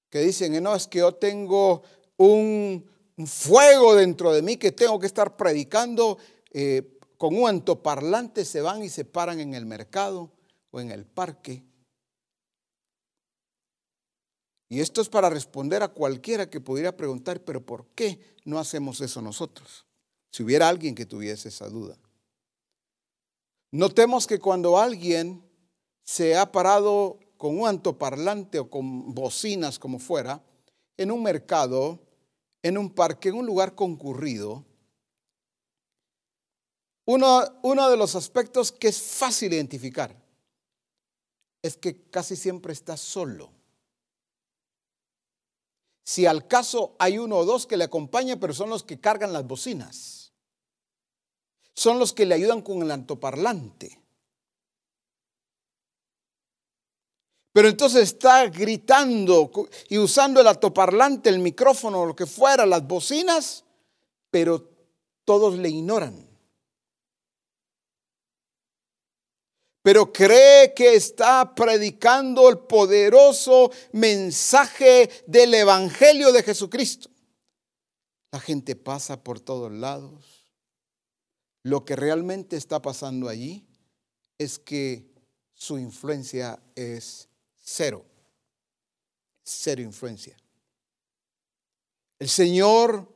que dicen, no, es que yo tengo un, fuego dentro de mí que tengo que estar predicando. Eh, con un antoparlante se van y se paran en el mercado o en el parque. Y esto es para responder a cualquiera que pudiera preguntar, pero ¿por qué no hacemos eso nosotros? Si hubiera alguien que tuviese esa duda. Notemos que cuando alguien se ha parado con un antoparlante o con bocinas como fuera, en un mercado, en un parque, en un lugar concurrido, uno, de los aspectos que es fácil identificar es que casi siempre está solo. Si al caso hay uno o dos que le acompañan, pero son los que cargan las bocinas. Son los que le ayudan con el antoparlante. Pero entonces está gritando y usando el altoparlante, el micrófono, lo que fuera, las bocinas, pero todos le ignoran. Pero cree que está predicando el poderoso mensaje del Evangelio de Jesucristo. La gente pasa por todos lados. Lo que realmente está pasando allí es que su influencia es Cero. Cero influencia. El Señor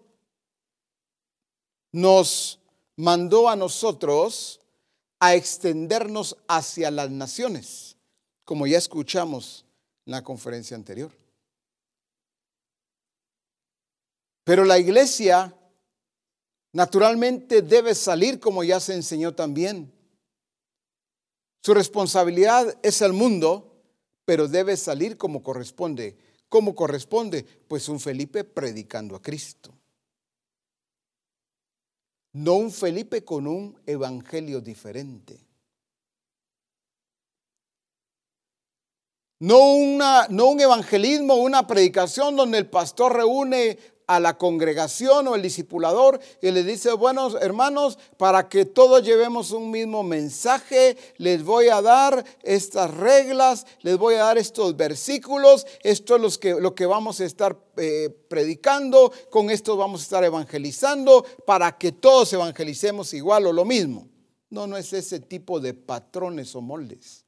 nos mandó a nosotros a extendernos hacia las naciones, como ya escuchamos en la conferencia anterior. Pero la iglesia naturalmente debe salir como ya se enseñó también. Su responsabilidad es el mundo, pero debe salir como corresponde. ¿Cómo corresponde? Pues un Felipe predicando a Cristo. No un Felipe con un evangelio diferente. No, una, no un evangelismo, una predicación donde el pastor reúne a la congregación o el discipulador y le dice, buenos hermanos, para que todos llevemos un mismo mensaje, les voy a dar estas reglas, les voy a dar estos versículos, esto es lo que, lo que vamos a estar eh, predicando, con esto vamos a estar evangelizando, para que todos evangelicemos igual o lo mismo. No, no es ese tipo de patrones o moldes.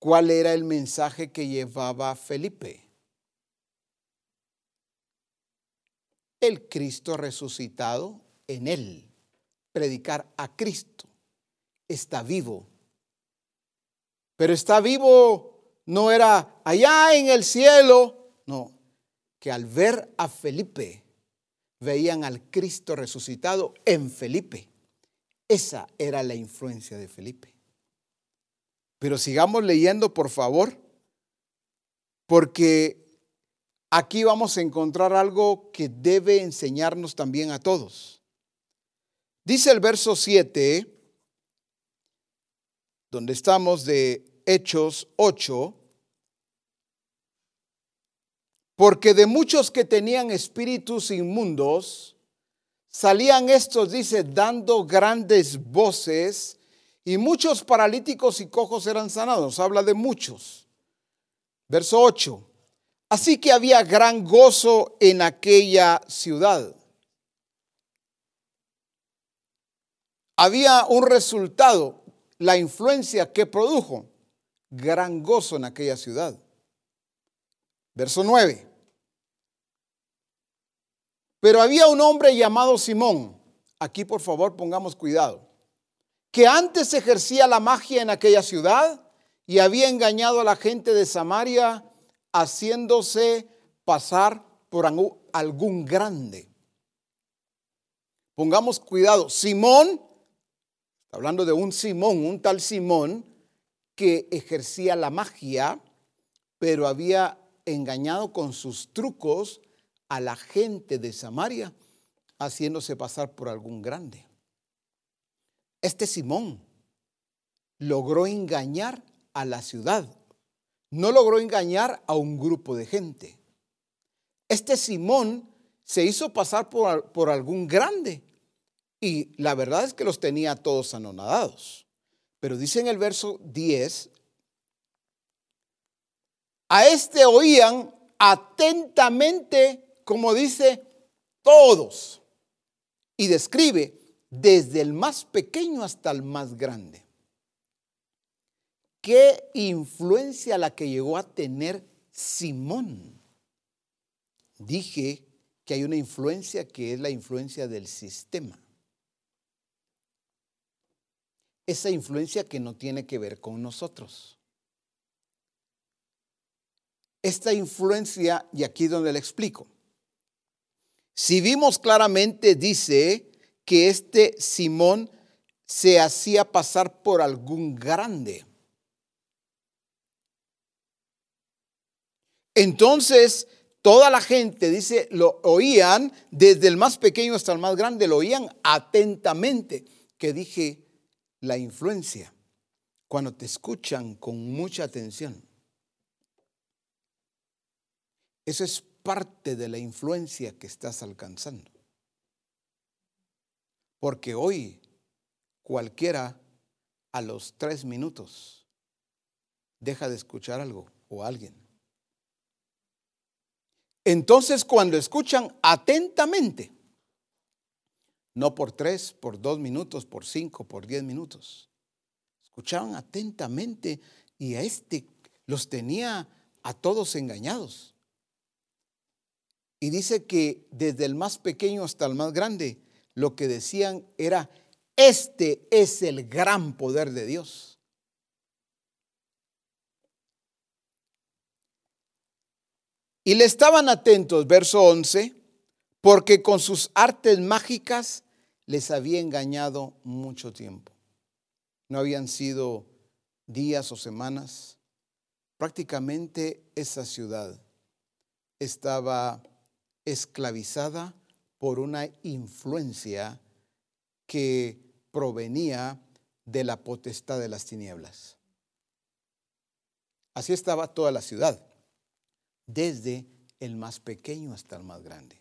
¿Cuál era el mensaje que llevaba Felipe? El Cristo resucitado en él. Predicar a Cristo. Está vivo. Pero está vivo no era allá en el cielo, no, que al ver a Felipe veían al Cristo resucitado en Felipe. Esa era la influencia de Felipe. Pero sigamos leyendo, por favor, porque aquí vamos a encontrar algo que debe enseñarnos también a todos. Dice el verso 7, donde estamos de Hechos 8, porque de muchos que tenían espíritus inmundos, salían estos, dice, dando grandes voces y muchos paralíticos y cojos eran sanados. Habla de muchos. Verso 8. Así que había gran gozo en aquella ciudad. Había un resultado, la influencia que produjo gran gozo en aquella ciudad. Verso 9. Pero había un hombre llamado Simón, aquí por favor pongamos cuidado, que antes ejercía la magia en aquella ciudad y había engañado a la gente de Samaria haciéndose pasar por algún grande. Pongamos cuidado, Simón, hablando de un Simón, un tal Simón que ejercía la magia, pero había engañado con sus trucos a la gente de Samaria, haciéndose pasar por algún grande. Este Simón logró engañar a la ciudad, no logró engañar a un grupo de gente. Este Simón se hizo pasar por, por algún grande y la verdad es que los tenía todos anonadados. Pero dice en el verso 10, a este oían atentamente como dice, todos. Y describe desde el más pequeño hasta el más grande. ¿Qué influencia la que llegó a tener Simón? Dije que hay una influencia que es la influencia del sistema. Esa influencia que no tiene que ver con nosotros. Esta influencia, y aquí donde le explico, si vimos claramente, dice que este Simón se hacía pasar por algún grande. Entonces, toda la gente, dice, lo oían, desde el más pequeño hasta el más grande, lo oían atentamente, que dije, la influencia, cuando te escuchan con mucha atención. Eso es parte de la influencia que estás alcanzando. Porque hoy cualquiera a los tres minutos deja de escuchar algo o alguien. Entonces cuando escuchan atentamente, no por tres, por dos minutos, por cinco, por diez minutos, escuchaban atentamente y a este los tenía a todos engañados. Y dice que desde el más pequeño hasta el más grande, lo que decían era, este es el gran poder de Dios. Y le estaban atentos, verso 11, porque con sus artes mágicas les había engañado mucho tiempo. No habían sido días o semanas. Prácticamente esa ciudad estaba esclavizada por una influencia que provenía de la potestad de las tinieblas. Así estaba toda la ciudad, desde el más pequeño hasta el más grande.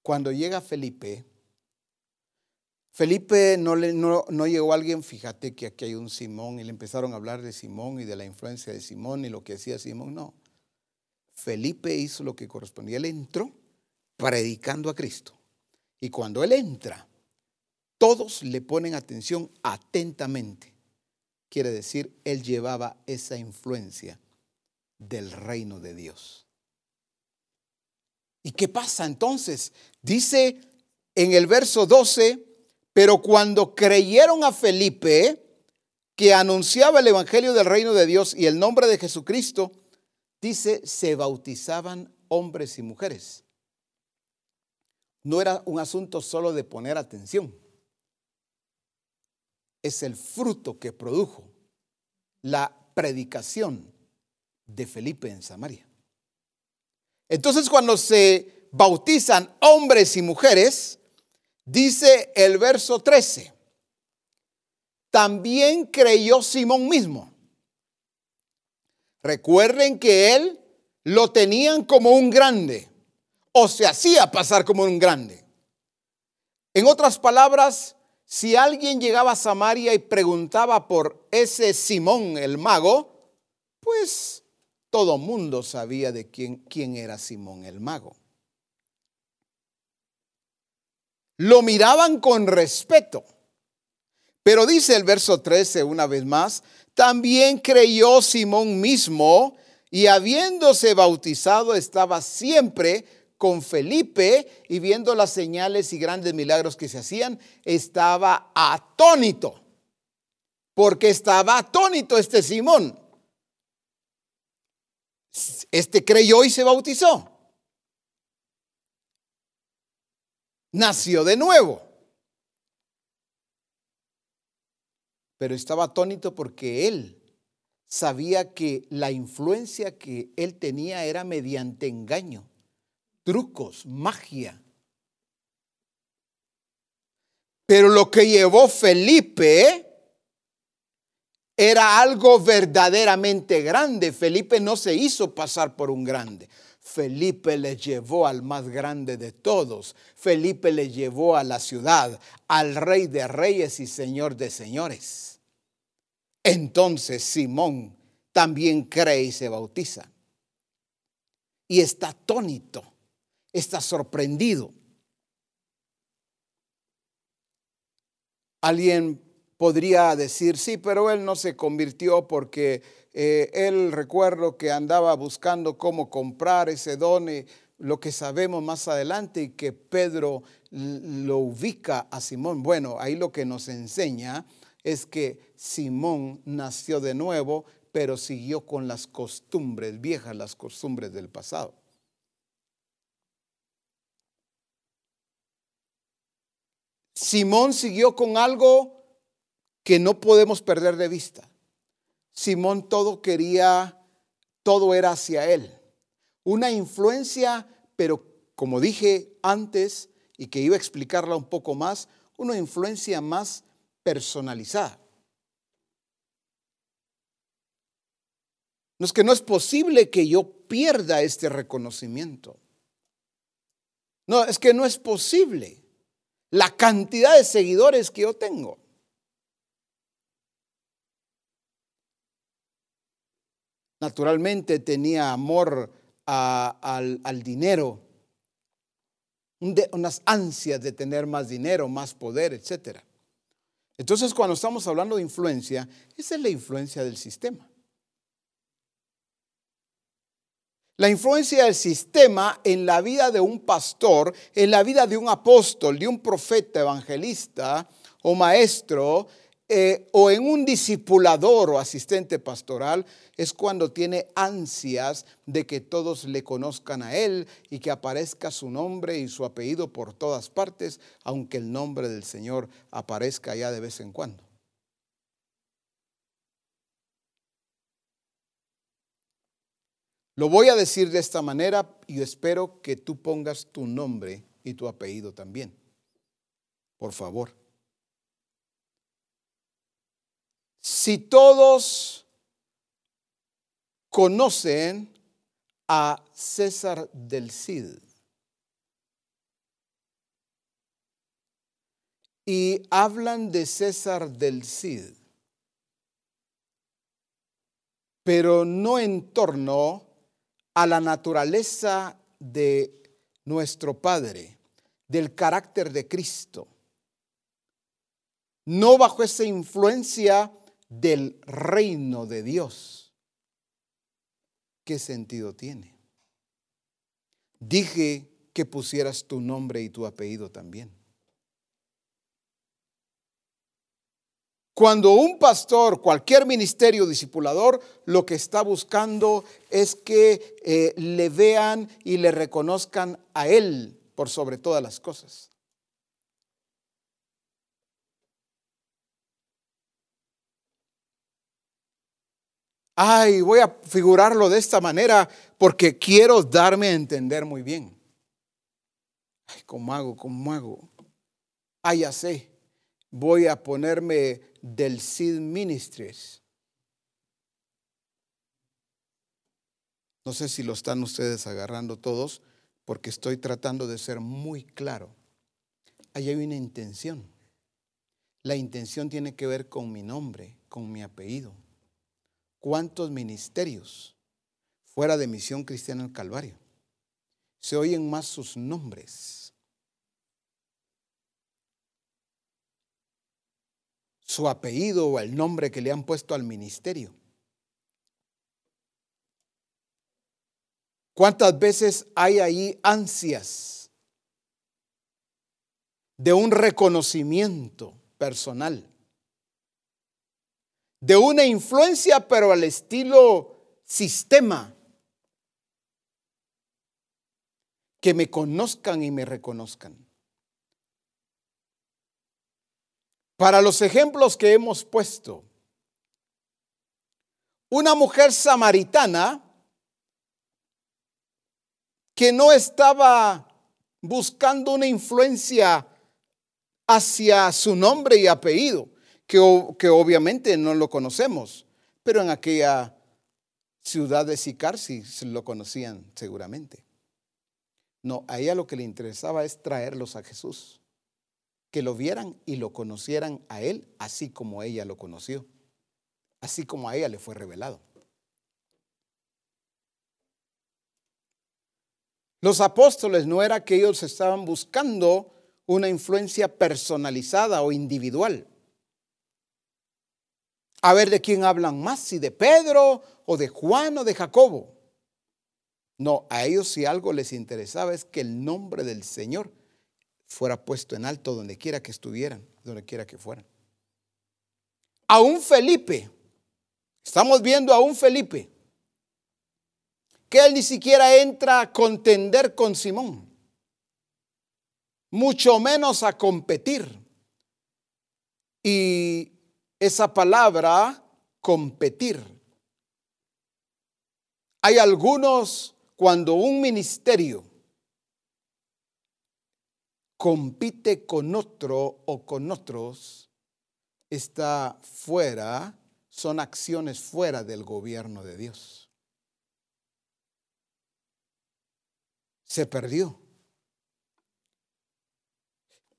Cuando llega Felipe, Felipe no, le, no, no, llegó alguien, fíjate que aquí hay un Simón, y le empezaron a hablar de Simón y de la influencia de Simón y lo que hacía Simón, no. Felipe hizo lo que correspondía. Él entró predicando a Cristo. Y cuando él entra, todos le ponen atención atentamente. Quiere decir, él llevaba esa influencia del reino de Dios. ¿Y qué pasa entonces? Dice en el verso 12, pero cuando creyeron a Felipe, que anunciaba el Evangelio del reino de Dios y el nombre de Jesucristo, dice, se bautizaban hombres y mujeres. No era un asunto solo de poner atención. Es el fruto que produjo la predicación de Felipe en Samaria. Entonces cuando se bautizan hombres y mujeres, dice el verso 13, también creyó Simón mismo Recuerden que él lo tenían como un grande o se hacía pasar como un grande. En otras palabras, si alguien llegaba a Samaria y preguntaba por ese Simón el mago, pues todo mundo sabía de quién, quién era Simón el mago. Lo miraban con respeto. Pero dice el verso 13 una vez más, también creyó Simón mismo y habiéndose bautizado estaba siempre con Felipe y viendo las señales y grandes milagros que se hacían, estaba atónito. Porque estaba atónito este Simón. Este creyó y se bautizó. Nació de nuevo. Pero estaba atónito porque él sabía que la influencia que él tenía era mediante engaño, trucos, magia. Pero lo que llevó Felipe era algo verdaderamente grande. Felipe no se hizo pasar por un grande. Felipe le llevó al más grande de todos. Felipe le llevó a la ciudad, al rey de reyes y señor de señores. Entonces Simón también cree y se bautiza. Y está atónito, está sorprendido. Alguien podría decir, sí, pero él no se convirtió porque eh, él recuerdo que andaba buscando cómo comprar ese don, lo que sabemos más adelante y que Pedro lo ubica a Simón. Bueno, ahí lo que nos enseña es que Simón nació de nuevo, pero siguió con las costumbres viejas, las costumbres del pasado. Simón siguió con algo que no podemos perder de vista. Simón todo quería, todo era hacia él. Una influencia, pero como dije antes y que iba a explicarla un poco más, una influencia más personalizada. No es que no es posible que yo pierda este reconocimiento. No, es que no es posible la cantidad de seguidores que yo tengo. naturalmente tenía amor al, dinero, unas ansias de tener más dinero, más poder, etc. Entonces cuando estamos hablando de influencia, esa es la influencia del sistema. La influencia del sistema en la vida de un pastor, en la vida de un apóstol, de un profeta, evangelista o maestro, eh, o en un discipulador o asistente pastoral es cuando tiene ansias de que todos le conozcan a él y que aparezca su nombre y su apellido por todas partes, aunque el nombre del Señor aparezca ya de vez en cuando. Lo voy a decir de esta manera y espero que tú pongas tu nombre y tu apellido también. Por favor. Si todos conocen a César del Cid y hablan de César del Cid, pero no en torno a la naturaleza de nuestro Padre, del carácter de Cristo, no bajo esa influencia del reino de Dios, ¿qué sentido tiene? Dije que pusieras tu nombre y tu apellido también. Cuando un pastor, cualquier ministerio discipulador, lo que está buscando es que eh, le vean y le reconozcan a Él por sobre todas las cosas. ay, voy a figurarlo de esta manera porque quiero darme a entender muy bien. Ay, ¿cómo hago? ¿Cómo hago? Ah, ya sé, voy a ponerme del Seed Ministries. No sé si lo están ustedes agarrando todos, porque estoy tratando de ser muy claro. Ahí hay una intención. La intención tiene que ver con mi nombre, con mi apellido cuántos ministerios fuera de Misión Cristiana del Calvario se oyen más sus nombres. Su apellido o el nombre que le han puesto al ministerio. ¿Cuántas veces hay ahí ansias de un reconocimiento personal? De una influencia, pero al estilo sistema. Que me conozcan y me reconozcan. Para los ejemplos que hemos puesto, una mujer samaritana que no estaba buscando una influencia hacia su nombre y apellido, que, que obviamente no lo conocemos, pero en aquella ciudad de Sicar sí lo conocían seguramente. No, a ella lo que le interesaba es traerlos a Jesús, que lo vieran y lo conocieran a él, así como ella lo conoció, así como a ella le fue revelado. Los apóstoles no era que ellos estaban buscando una influencia personalizada o individual. A ver de quién hablan más, si de Pedro o de Juan o de Jacobo. No, a ellos si algo les interesaba es que el nombre del Señor fuera puesto en alto donde quiera que estuvieran, donde quiera que fueran. A un Felipe, estamos viendo a un Felipe, que él ni siquiera entra a contender con Simón, mucho menos a competir. Y esa palabra, competir. Hay algunos cuando un ministerio compite con otro o con otros, está fuera, son acciones fuera del gobierno de Dios. se perdió.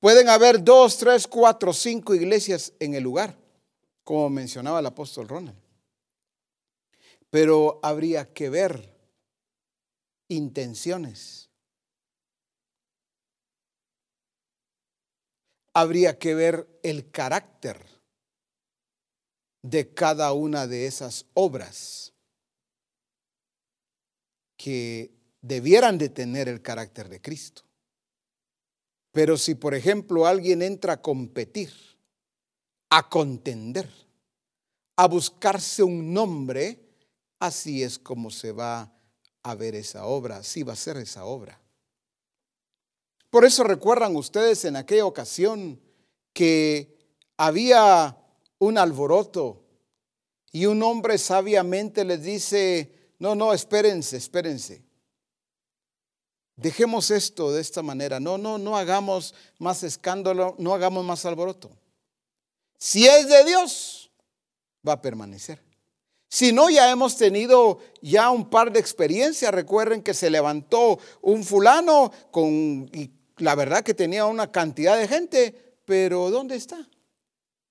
Pueden haber dos, tres, cuatro, cinco iglesias en el lugar, como mencionaba el apóstol Ronald. Pero habría que ver intenciones. Habría que ver el carácter de cada una de esas obras que debieran de tener el carácter de Cristo. Pero si, por ejemplo, alguien entra a competir, a contender, a buscarse un nombre, así es como se va a ver esa obra, así va a ser esa obra. Por eso recuerdan ustedes en aquella ocasión que había un alboroto y un hombre sabiamente les dice, no, no, espérense, espérense. Dejemos esto de esta manera. No, no, no hagamos más escándalo, no hagamos más alboroto. Si es de Dios, va a permanecer. Si no, ya hemos tenido ya un par de experiencias. Recuerden que se levantó un fulano con, y la verdad que tenía una cantidad de gente, pero ¿dónde está?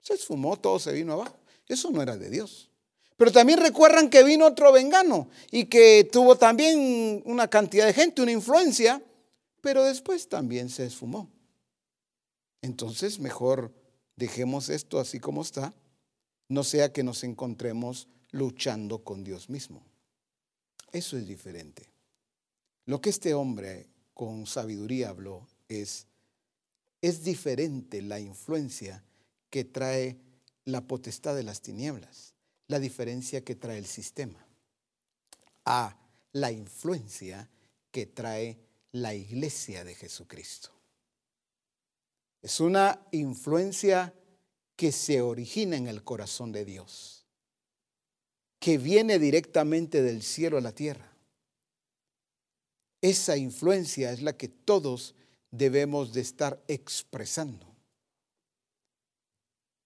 Se esfumó, todo se vino abajo. Eso no era de Dios. Pero también recuerdan que vino otro vengano y que tuvo también una cantidad de gente, una influencia, pero después también se esfumó. Entonces, mejor dejemos esto así como está, no sea que nos encontremos luchando con Dios mismo. Eso es diferente. Lo que este hombre con sabiduría habló es, es diferente la influencia que trae la potestad de las tinieblas la diferencia que trae el sistema a la influencia que trae la iglesia de Jesucristo. Es una influencia que se origina en el corazón de Dios, que viene directamente del cielo a la tierra. Esa influencia es la que todos debemos de estar expresando.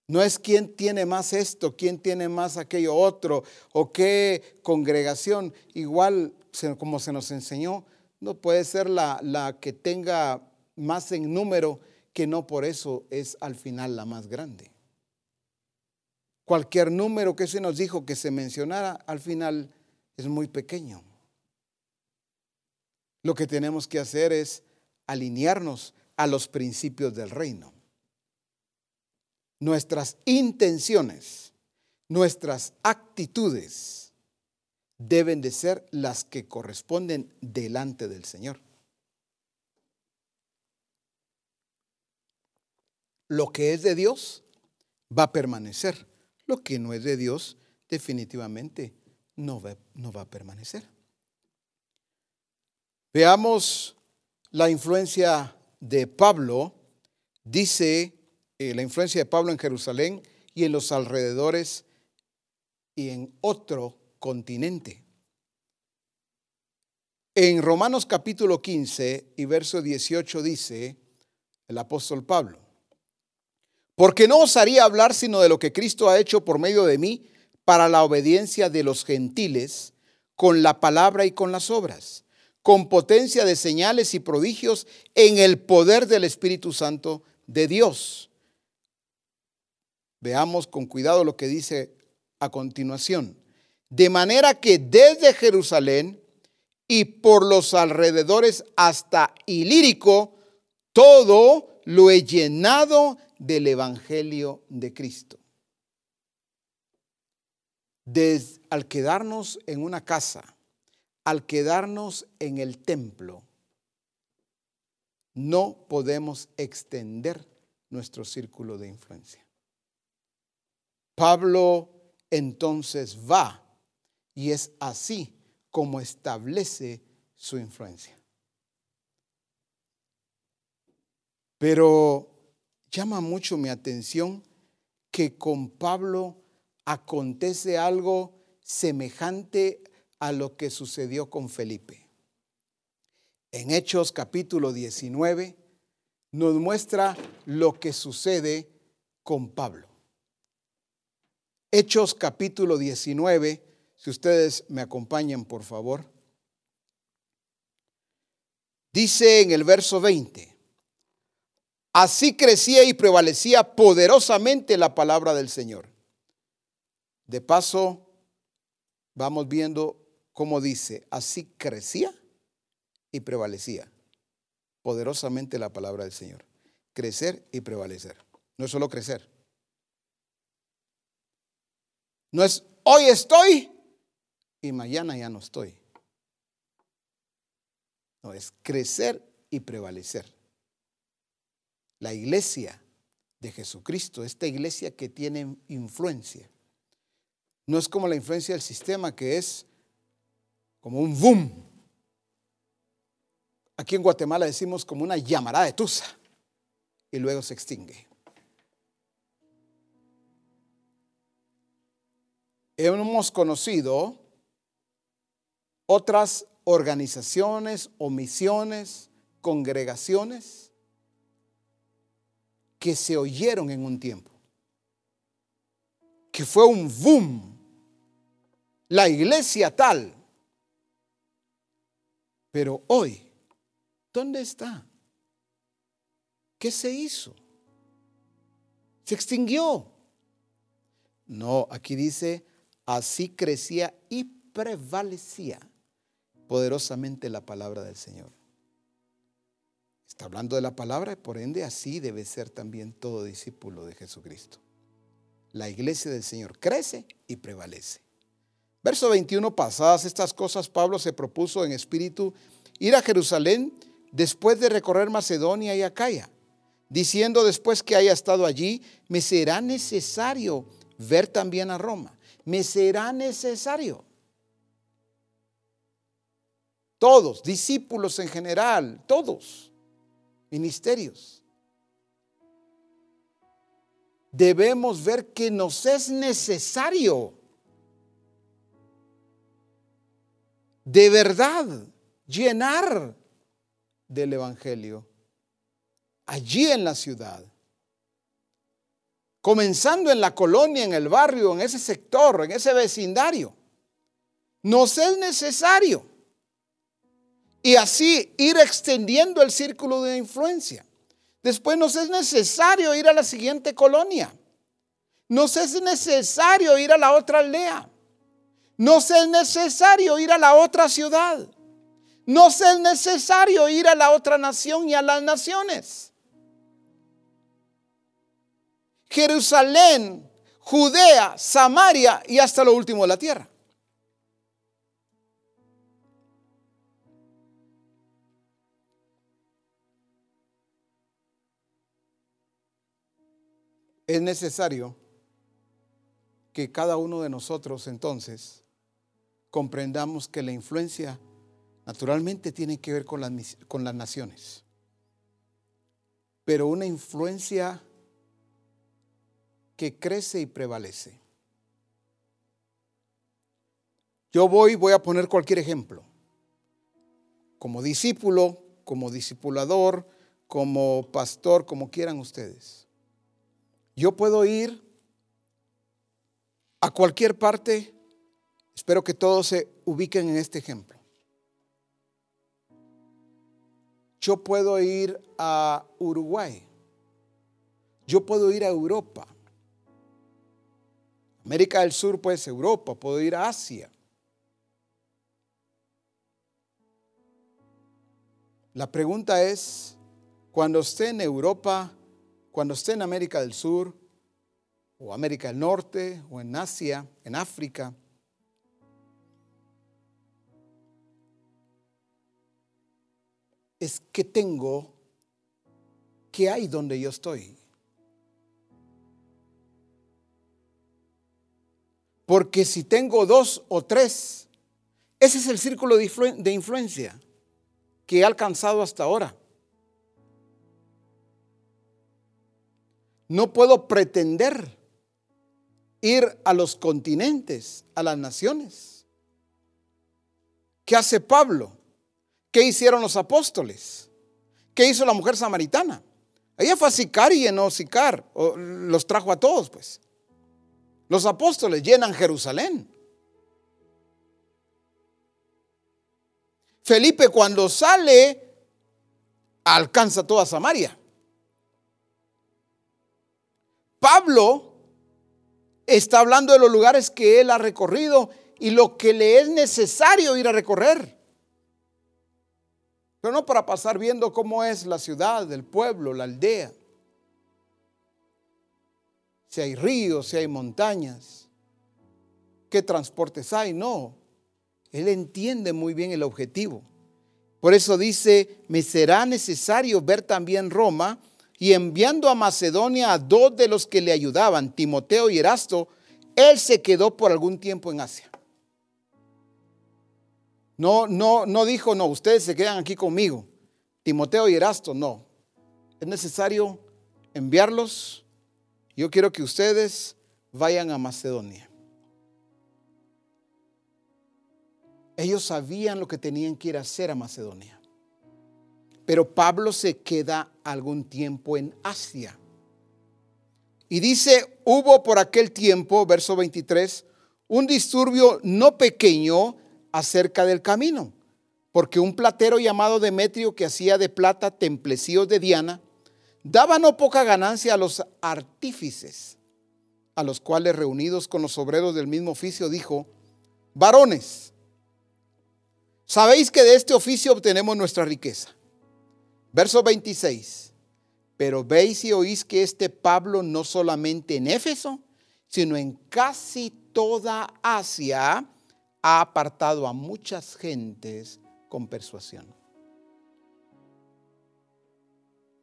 No es quién tiene más esto, quién tiene más aquello otro, o qué congregación. Igual, como se nos enseñó, no puede ser la, la que tenga más en número, que no por eso es al final la más grande. Cualquier número que se nos dijo que se mencionara, al final es muy pequeño. Lo que tenemos que hacer es alinearnos a los principios del reino nuestras intenciones, nuestras actitudes deben de ser las que corresponden delante del Señor. Lo que es de Dios va a permanecer. Lo que no es de Dios definitivamente no va, no va a permanecer. Veamos la influencia de Pablo. Dice eh, la influencia de Pablo en Jerusalén y en los alrededores y en otro continente. En Romanos capítulo 15 y verso 18 dice el apóstol Pablo, porque no osaría hablar sino de lo que Cristo ha hecho por medio de mí para la obediencia de los gentiles con la palabra y con las obras, con potencia de señales y prodigios en el poder del Espíritu Santo de Dios. Veamos con cuidado lo que dice a continuación. De manera que desde Jerusalén y por los alrededores hasta Ilírico, todo lo he llenado del Evangelio de Cristo. Desde, al quedarnos en una casa, al quedarnos en el templo, no podemos extender nuestro círculo de influencia. Pablo entonces va y es así como establece su influencia. Pero llama mucho mi atención que con Pablo acontece algo semejante a lo que sucedió con Felipe. En Hechos capítulo 19 nos muestra lo que sucede con Pablo. Hechos capítulo 19, si ustedes me acompañan por favor. Dice en el verso 20, Así crecía y prevalecía poderosamente la palabra del Señor. De paso, vamos viendo cómo dice, así crecía y prevalecía poderosamente la palabra del Señor. Crecer y prevalecer. No es solo crecer. No es hoy estoy y mañana ya no estoy. No, es crecer y prevalecer la iglesia de Jesucristo, esta iglesia que tiene influencia. No es como la influencia del sistema que es como un boom. Aquí en Guatemala decimos como una llamarada de tusa y luego se extingue. Hemos conocido otras organizaciones o misiones, congregaciones que se oyeron en un tiempo, que fue un boom, la iglesia tal. Pero hoy, ¿dónde está? ¿Qué se hizo? Se extinguió. No, aquí dice, así crecía y prevalecía poderosamente la palabra del Señor. Está hablando de la palabra, por ende así debe ser también todo discípulo de Jesucristo. La iglesia del Señor crece y prevalece. Verso 21, pasadas estas cosas, Pablo se propuso en espíritu ir a Jerusalén después de recorrer Macedonia y Acaya, diciendo después que haya estado allí, me será necesario ver también a Roma. Me será necesario. Todos, discípulos en general, todos ministerios. Debemos ver que nos es necesario de verdad llenar del Evangelio allí en la ciudad. Comenzando en la colonia, en el barrio, en ese sector, en ese vecindario. Nos es necesario y así ir extendiendo el círculo de influencia. Después nos es necesario ir a la siguiente colonia. Nos es necesario ir a la otra aldea. No es necesario ir a la otra ciudad. No es necesario ir a la otra nación y a las naciones. Jerusalén, Judea, Samaria y hasta lo último de la tierra. Es necesario que cada uno de nosotros entonces comprendamos que la influencia naturalmente tiene que ver con las, con las naciones, pero una influencia que crece y prevalece. Yo voy, voy a poner cualquier ejemplo. Como discípulo, como discipulador, como pastor, como quieran ustedes. Yo puedo ir a cualquier parte, espero que todos se ubiquen en este ejemplo. Yo puedo ir a Uruguay, yo puedo ir a Europa, América del Sur pues Europa, puedo ir a Asia, La pregunta es, cuando esté en Europa, cuando esté en América del Sur, o América del Norte, o en Asia, en África, es que tengo, que hay donde yo estoy. Porque si tengo dos o tres, ese es el círculo de, influencia que he alcanzado hasta ahora. No puedo pretender ir a los continentes, a las naciones. ¿Qué hace Pablo? ¿Qué hicieron los apóstoles? ¿Qué hizo la mujer samaritana? Ella fue a Sicar y llenó Sicar, los trajo a todos, pues. Los apóstoles llenan Jerusalén. Felipe cuando sale alcanza toda Samaria. Pablo está hablando de los lugares que él ha recorrido y lo que le es necesario ir a recorrer. Pero no para pasar viendo cómo es la ciudad, el pueblo, la aldea. Si hay ríos, si hay montañas, qué transportes hay, no. Él entiende muy bien el objetivo. Por eso dice, me será necesario ver también Roma y enviando a Macedonia a dos de los que le ayudaban, Timoteo y Erasto, él se quedó por algún tiempo en Asia. No, no, no dijo, no, ustedes se quedan aquí conmigo. Timoteo y Erasto, no. Es necesario enviarlos. Yo quiero que ustedes vayan a Macedonia. Ellos sabían lo que tenían que ir a hacer a Macedonia. Pero Pablo se queda algún tiempo en Asia. Y dice, hubo por aquel tiempo, verso 23, un disturbio no pequeño acerca del camino, porque un platero llamado Demetrio que hacía de plata templecillos de Diana, daba no poca ganancia a los artífices, a los cuales reunidos con los obreros del mismo oficio dijo, varones, Sabéis que de este oficio obtenemos nuestra riqueza. Verso 26. Pero veis y oís que este Pablo no solamente en Éfeso, sino en casi toda Asia ha apartado a muchas gentes con persuasión.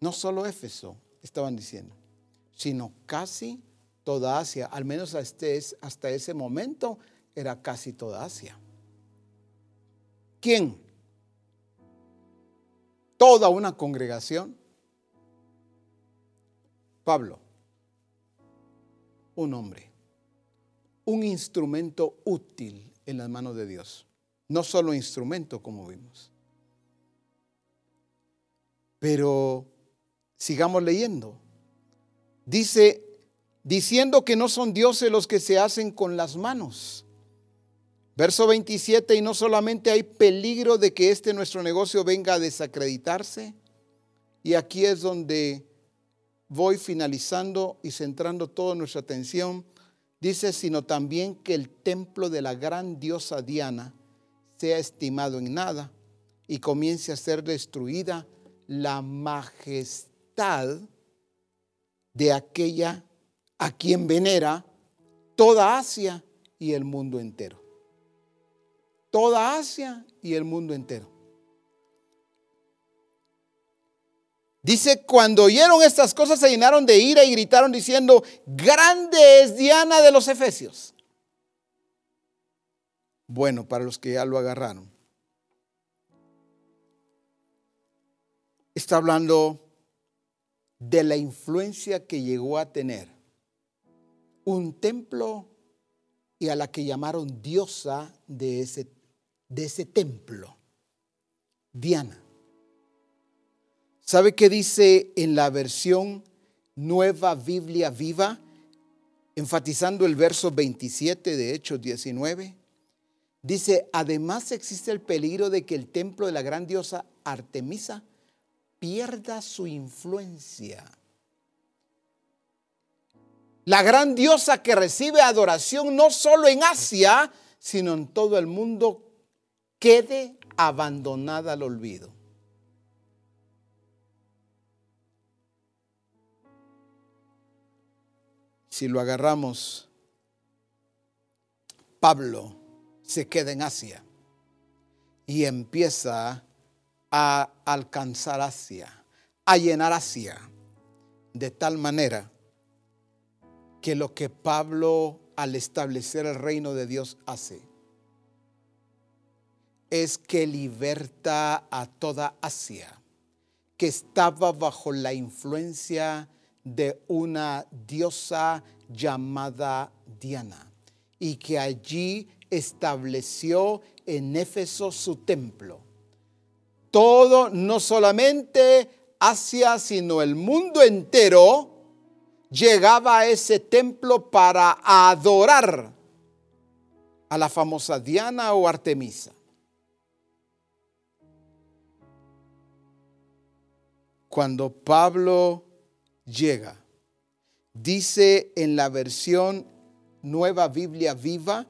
No solo Éfeso, estaban diciendo, sino casi toda Asia, al menos hasta ese momento era casi toda Asia. ¿Quién? Toda una congregación. Pablo, un hombre, un instrumento útil en las manos de Dios. No solo instrumento como vimos. Pero sigamos leyendo. Dice, diciendo que no son dioses los que se hacen con las manos Verso 27, y no solamente hay peligro de que este nuestro negocio venga a desacreditarse, y aquí es donde voy finalizando y centrando toda nuestra atención, dice, sino también que el templo de la gran diosa Diana sea estimado en nada y comience a ser destruida la majestad de aquella a quien venera toda Asia y el mundo entero toda Asia y el mundo entero. Dice, cuando oyeron estas cosas se llenaron de ira y gritaron diciendo, grande es Diana de los Efesios. Bueno, para los que ya lo agarraron. Está hablando de la influencia que llegó a tener un templo y a la que llamaron diosa de ese, de ese templo, Diana. ¿Sabe qué dice en la versión Nueva Biblia Viva? Enfatizando el verso 27 de Hechos 19. Dice, además existe el peligro de que el templo de la gran diosa Artemisa pierda su influencia. La gran diosa que recibe adoración no solo en Asia, sino en todo el mundo, quede abandonada al olvido. Si lo agarramos, Pablo se queda en Asia y empieza a alcanzar Asia, a llenar Asia, de tal manera que lo que Pablo al establecer el reino de Dios hace es que liberta a toda Asia, que estaba bajo la influencia de una diosa llamada Diana, y que allí estableció en Éfeso su templo todo, no solamente Asia, sino el mundo entero, llegaba a ese templo para adorar a la famosa Diana o Artemisa. Cuando Pablo llega, dice en la versión Nueva Biblia Viva,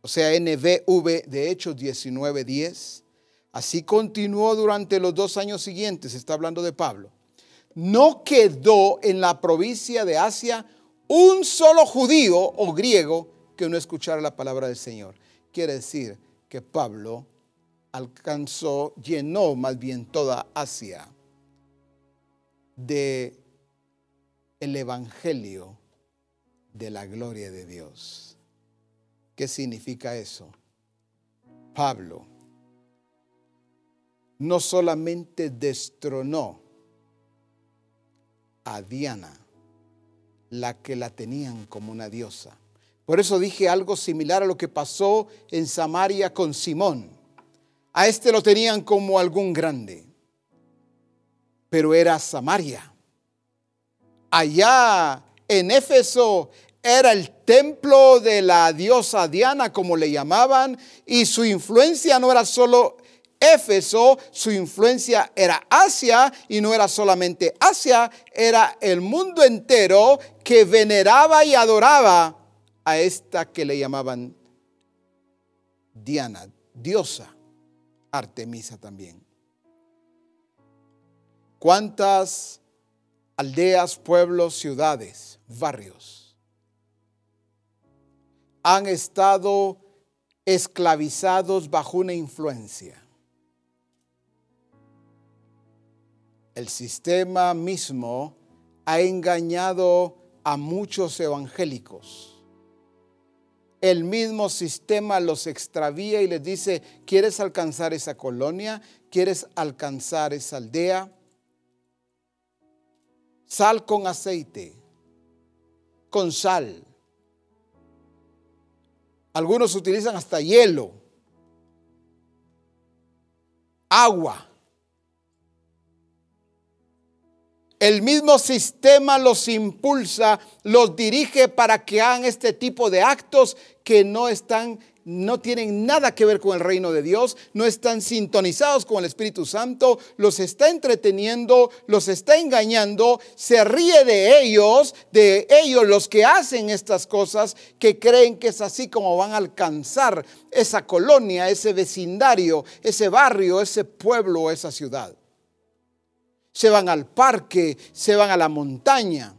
o sea, NBV de Hechos 19:10, Así continuó durante los dos años siguientes, está hablando de Pablo. No quedó en la provincia de Asia un solo judío o griego que no escuchara la palabra del Señor. Quiere decir que Pablo alcanzó, llenó más bien toda Asia de el evangelio de la gloria de Dios. ¿Qué significa eso? Pablo no solamente destronó a Diana, la que la tenían como una diosa. Por eso dije algo similar a lo que pasó en Samaria con Simón. A este lo tenían como algún grande, pero era Samaria. Allá en Éfeso era el templo de la diosa Diana, como le llamaban, y su influencia no era solo Éfeso, su influencia era Asia y no era solamente Asia, era el mundo entero que veneraba y adoraba a esta que le llamaban Diana, diosa, Artemisa también. ¿Cuántas aldeas, pueblos, ciudades, barrios han estado esclavizados bajo una influencia? el sistema mismo ha engañado a muchos evangélicos. El mismo sistema los extravía y les dice, ¿quieres alcanzar esa colonia? ¿Quieres alcanzar esa aldea? Sal con aceite, con sal. Algunos utilizan hasta hielo, agua El mismo sistema los impulsa, los dirige para que hagan este tipo de actos que no están no tienen nada que ver con el reino de Dios, no están sintonizados con el Espíritu Santo, los está entreteniendo, los está engañando, se ríe de ellos, de ellos los que hacen estas cosas, que creen que es así como van a alcanzar esa colonia, ese vecindario, ese barrio, ese pueblo, esa ciudad. Se van al parque, se van a la montaña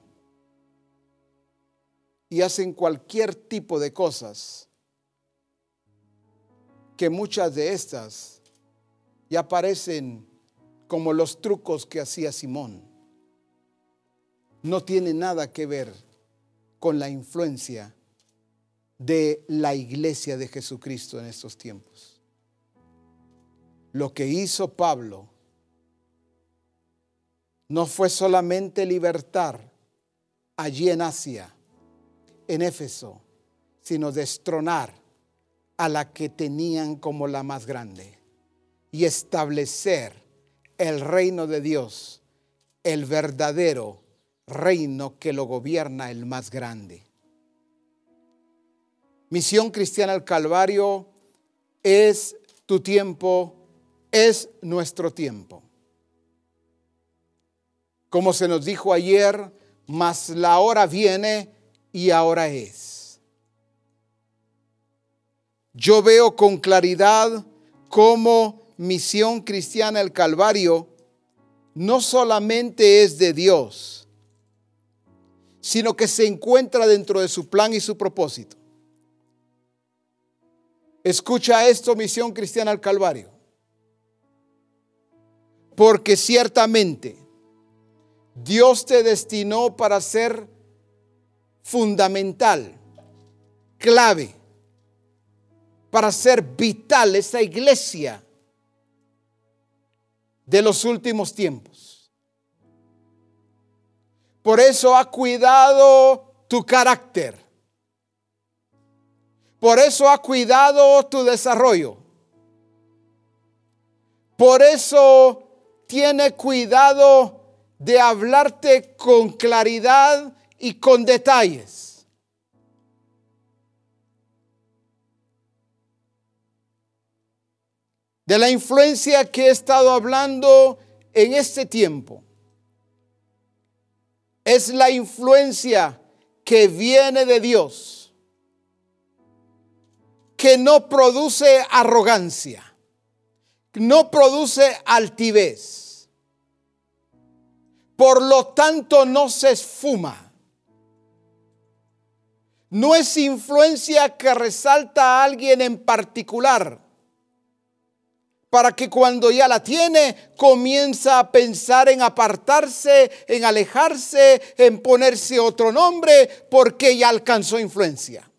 y hacen cualquier tipo de cosas que muchas de estas ya parecen como los trucos que hacía Simón. No tiene nada que ver con la influencia de la iglesia de Jesucristo en estos tiempos. Lo que hizo Pablo no fue solamente libertar allí en Asia, en Éfeso, sino destronar a la que tenían como la más grande y establecer el reino de Dios, el verdadero reino que lo gobierna el más grande. Misión Cristiana al Calvario es tu tiempo, es nuestro tiempo. Como se nos dijo ayer, mas la hora viene y ahora es. Yo veo con claridad cómo misión cristiana el Calvario no solamente es de Dios, sino que se encuentra dentro de su plan y su propósito. Escucha esto, misión cristiana al Calvario. Porque ciertamente Dios te destinó para ser fundamental, clave, para ser vital esa iglesia de los últimos tiempos. Por eso ha cuidado tu carácter. Por eso ha cuidado tu desarrollo. Por eso tiene cuidado de hablarte con claridad y con detalles. De la influencia que he estado hablando en este tiempo. Es la influencia que viene de Dios, que no produce arrogancia, no produce altivez por lo tanto no se esfuma. No es influencia que resalta a alguien en particular para que cuando ya la tiene comienza a pensar en apartarse, en alejarse, en ponerse otro nombre porque ya alcanzó influencia.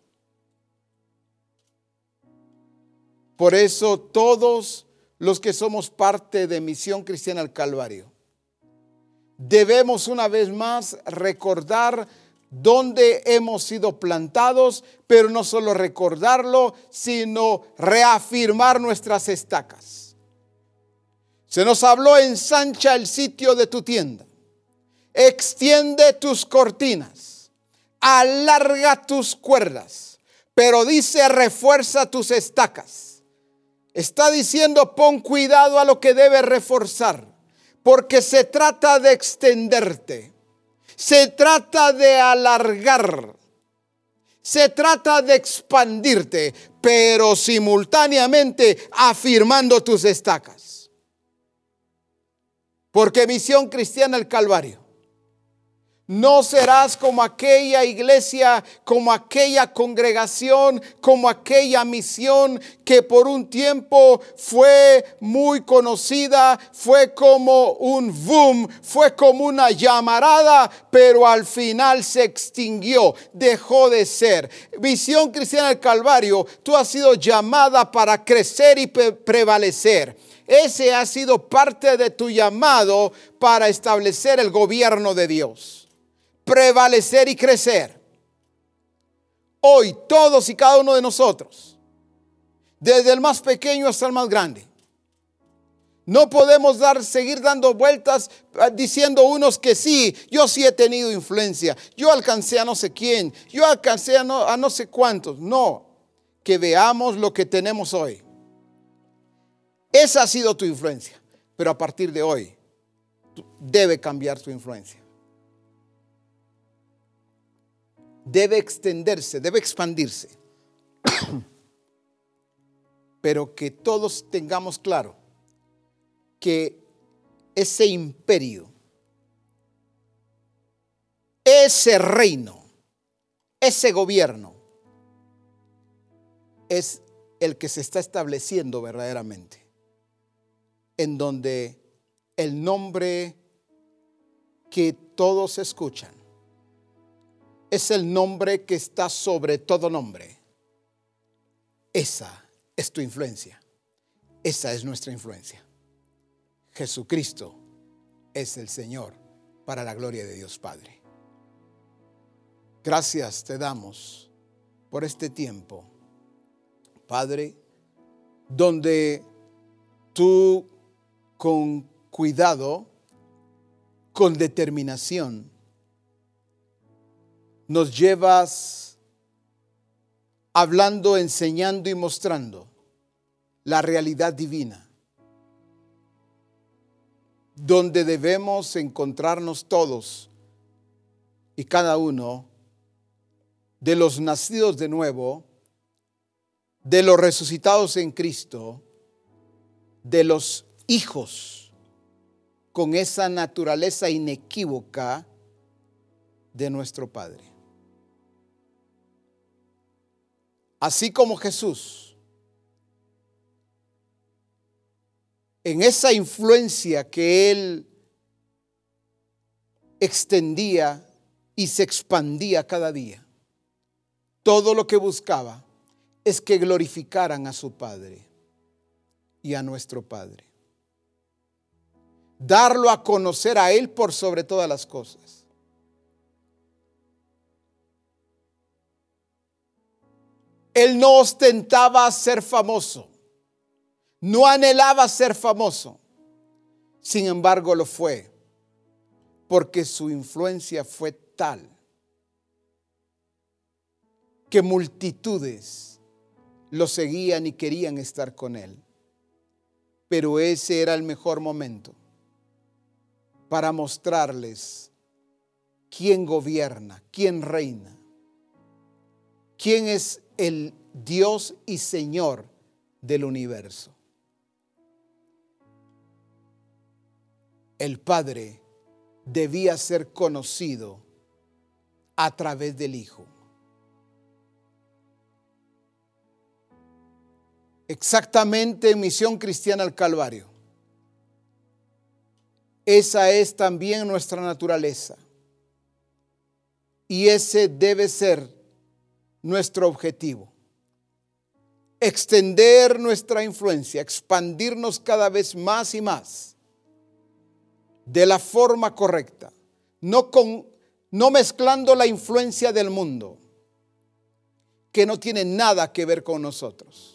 Por eso todos los que somos parte de Misión Cristiana al Calvario, debemos una vez más recordar dónde hemos sido plantados, pero no solo recordarlo, sino reafirmar nuestras estacas. Se nos habló, ensancha el sitio de tu tienda, extiende tus cortinas, alarga tus cuerdas, pero dice, refuerza tus estacas. Está diciendo, pon cuidado a lo que debes reforzar. Porque se trata de extenderte, se trata de alargar, se trata de expandirte, pero simultáneamente afirmando tus estacas. Porque misión cristiana el Calvario no serás como aquella iglesia, como aquella congregación, como aquella misión que por un tiempo fue muy conocida, fue como un boom, fue como una llamarada, pero al final se extinguió, dejó de ser. Visión Cristiana del Calvario, tú has sido llamada para crecer y prevalecer. Ese ha sido parte de tu llamado para establecer el gobierno de Dios prevalecer y crecer. Hoy todos y cada uno de nosotros, desde el más pequeño hasta el más grande, no podemos dar, seguir dando vueltas ah, diciendo unos que sí, yo sí he tenido influencia, yo alcancé a no sé quién, yo alcancé a no, a no sé cuántos. No, que veamos lo que tenemos hoy. Esa ha sido tu influencia, pero a partir de hoy debe cambiar tu influencia. debe extenderse, debe expandirse. Pero que todos tengamos claro que ese imperio, ese reino, ese gobierno es el que se está estableciendo verdaderamente, en donde el nombre que todos escuchan. Es el nombre que está sobre todo nombre. Esa es tu influencia. Esa es nuestra influencia. Jesucristo es el Señor para la gloria de Dios Padre. Gracias te damos por este tiempo, Padre, donde tú con cuidado, con determinación, nos llevas hablando, enseñando y mostrando la realidad divina, donde debemos encontrarnos todos y cada uno de los nacidos de nuevo, de los resucitados en Cristo, de los hijos con esa naturaleza inequívoca de nuestro Padre. Así como Jesús, en esa influencia que Él extendía y se expandía cada día, todo lo que buscaba es que glorificaran a su Padre y a nuestro Padre. Darlo a conocer a Él por sobre todas las cosas. Él no ostentaba ser famoso, no anhelaba ser famoso, sin embargo lo fue, porque su influencia fue tal que multitudes lo seguían y querían estar con él. Pero ese era el mejor momento para mostrarles quién gobierna, quién reina, quién es el Dios y Señor del universo. El Padre debía ser conocido a través del Hijo. exactamente en Misión Cristiana al Calvario. Esa es también nuestra naturaleza. Y ese debe ser nuestro objetivo. Extender nuestra influencia, expandirnos cada vez más y más de la forma correcta, no, con, no mezclando la influencia del mundo, que no tiene nada que ver con nosotros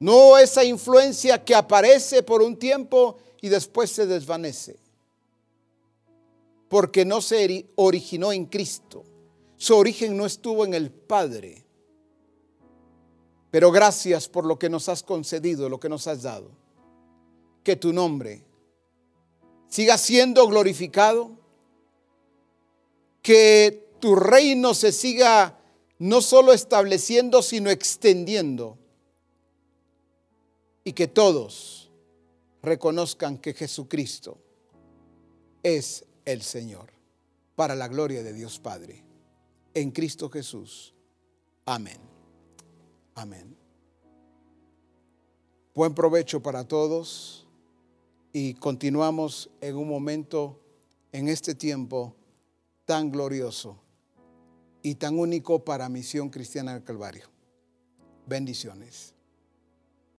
no esa influencia que aparece por un tiempo y después se desvanece. Porque no se originó en Cristo. Su origen no estuvo en el Padre. Pero gracias por lo que nos has concedido, lo que nos has dado. Que tu nombre siga siendo glorificado. Que tu reino se siga no solo estableciendo, sino extendiendo y que todos reconozcan que Jesucristo es el Señor, para la gloria de Dios Padre. En Cristo Jesús. Amén. Amén. Buen provecho para todos y continuamos en un momento, en este tiempo tan glorioso y tan único para Misión Cristiana del Calvario. Bendiciones.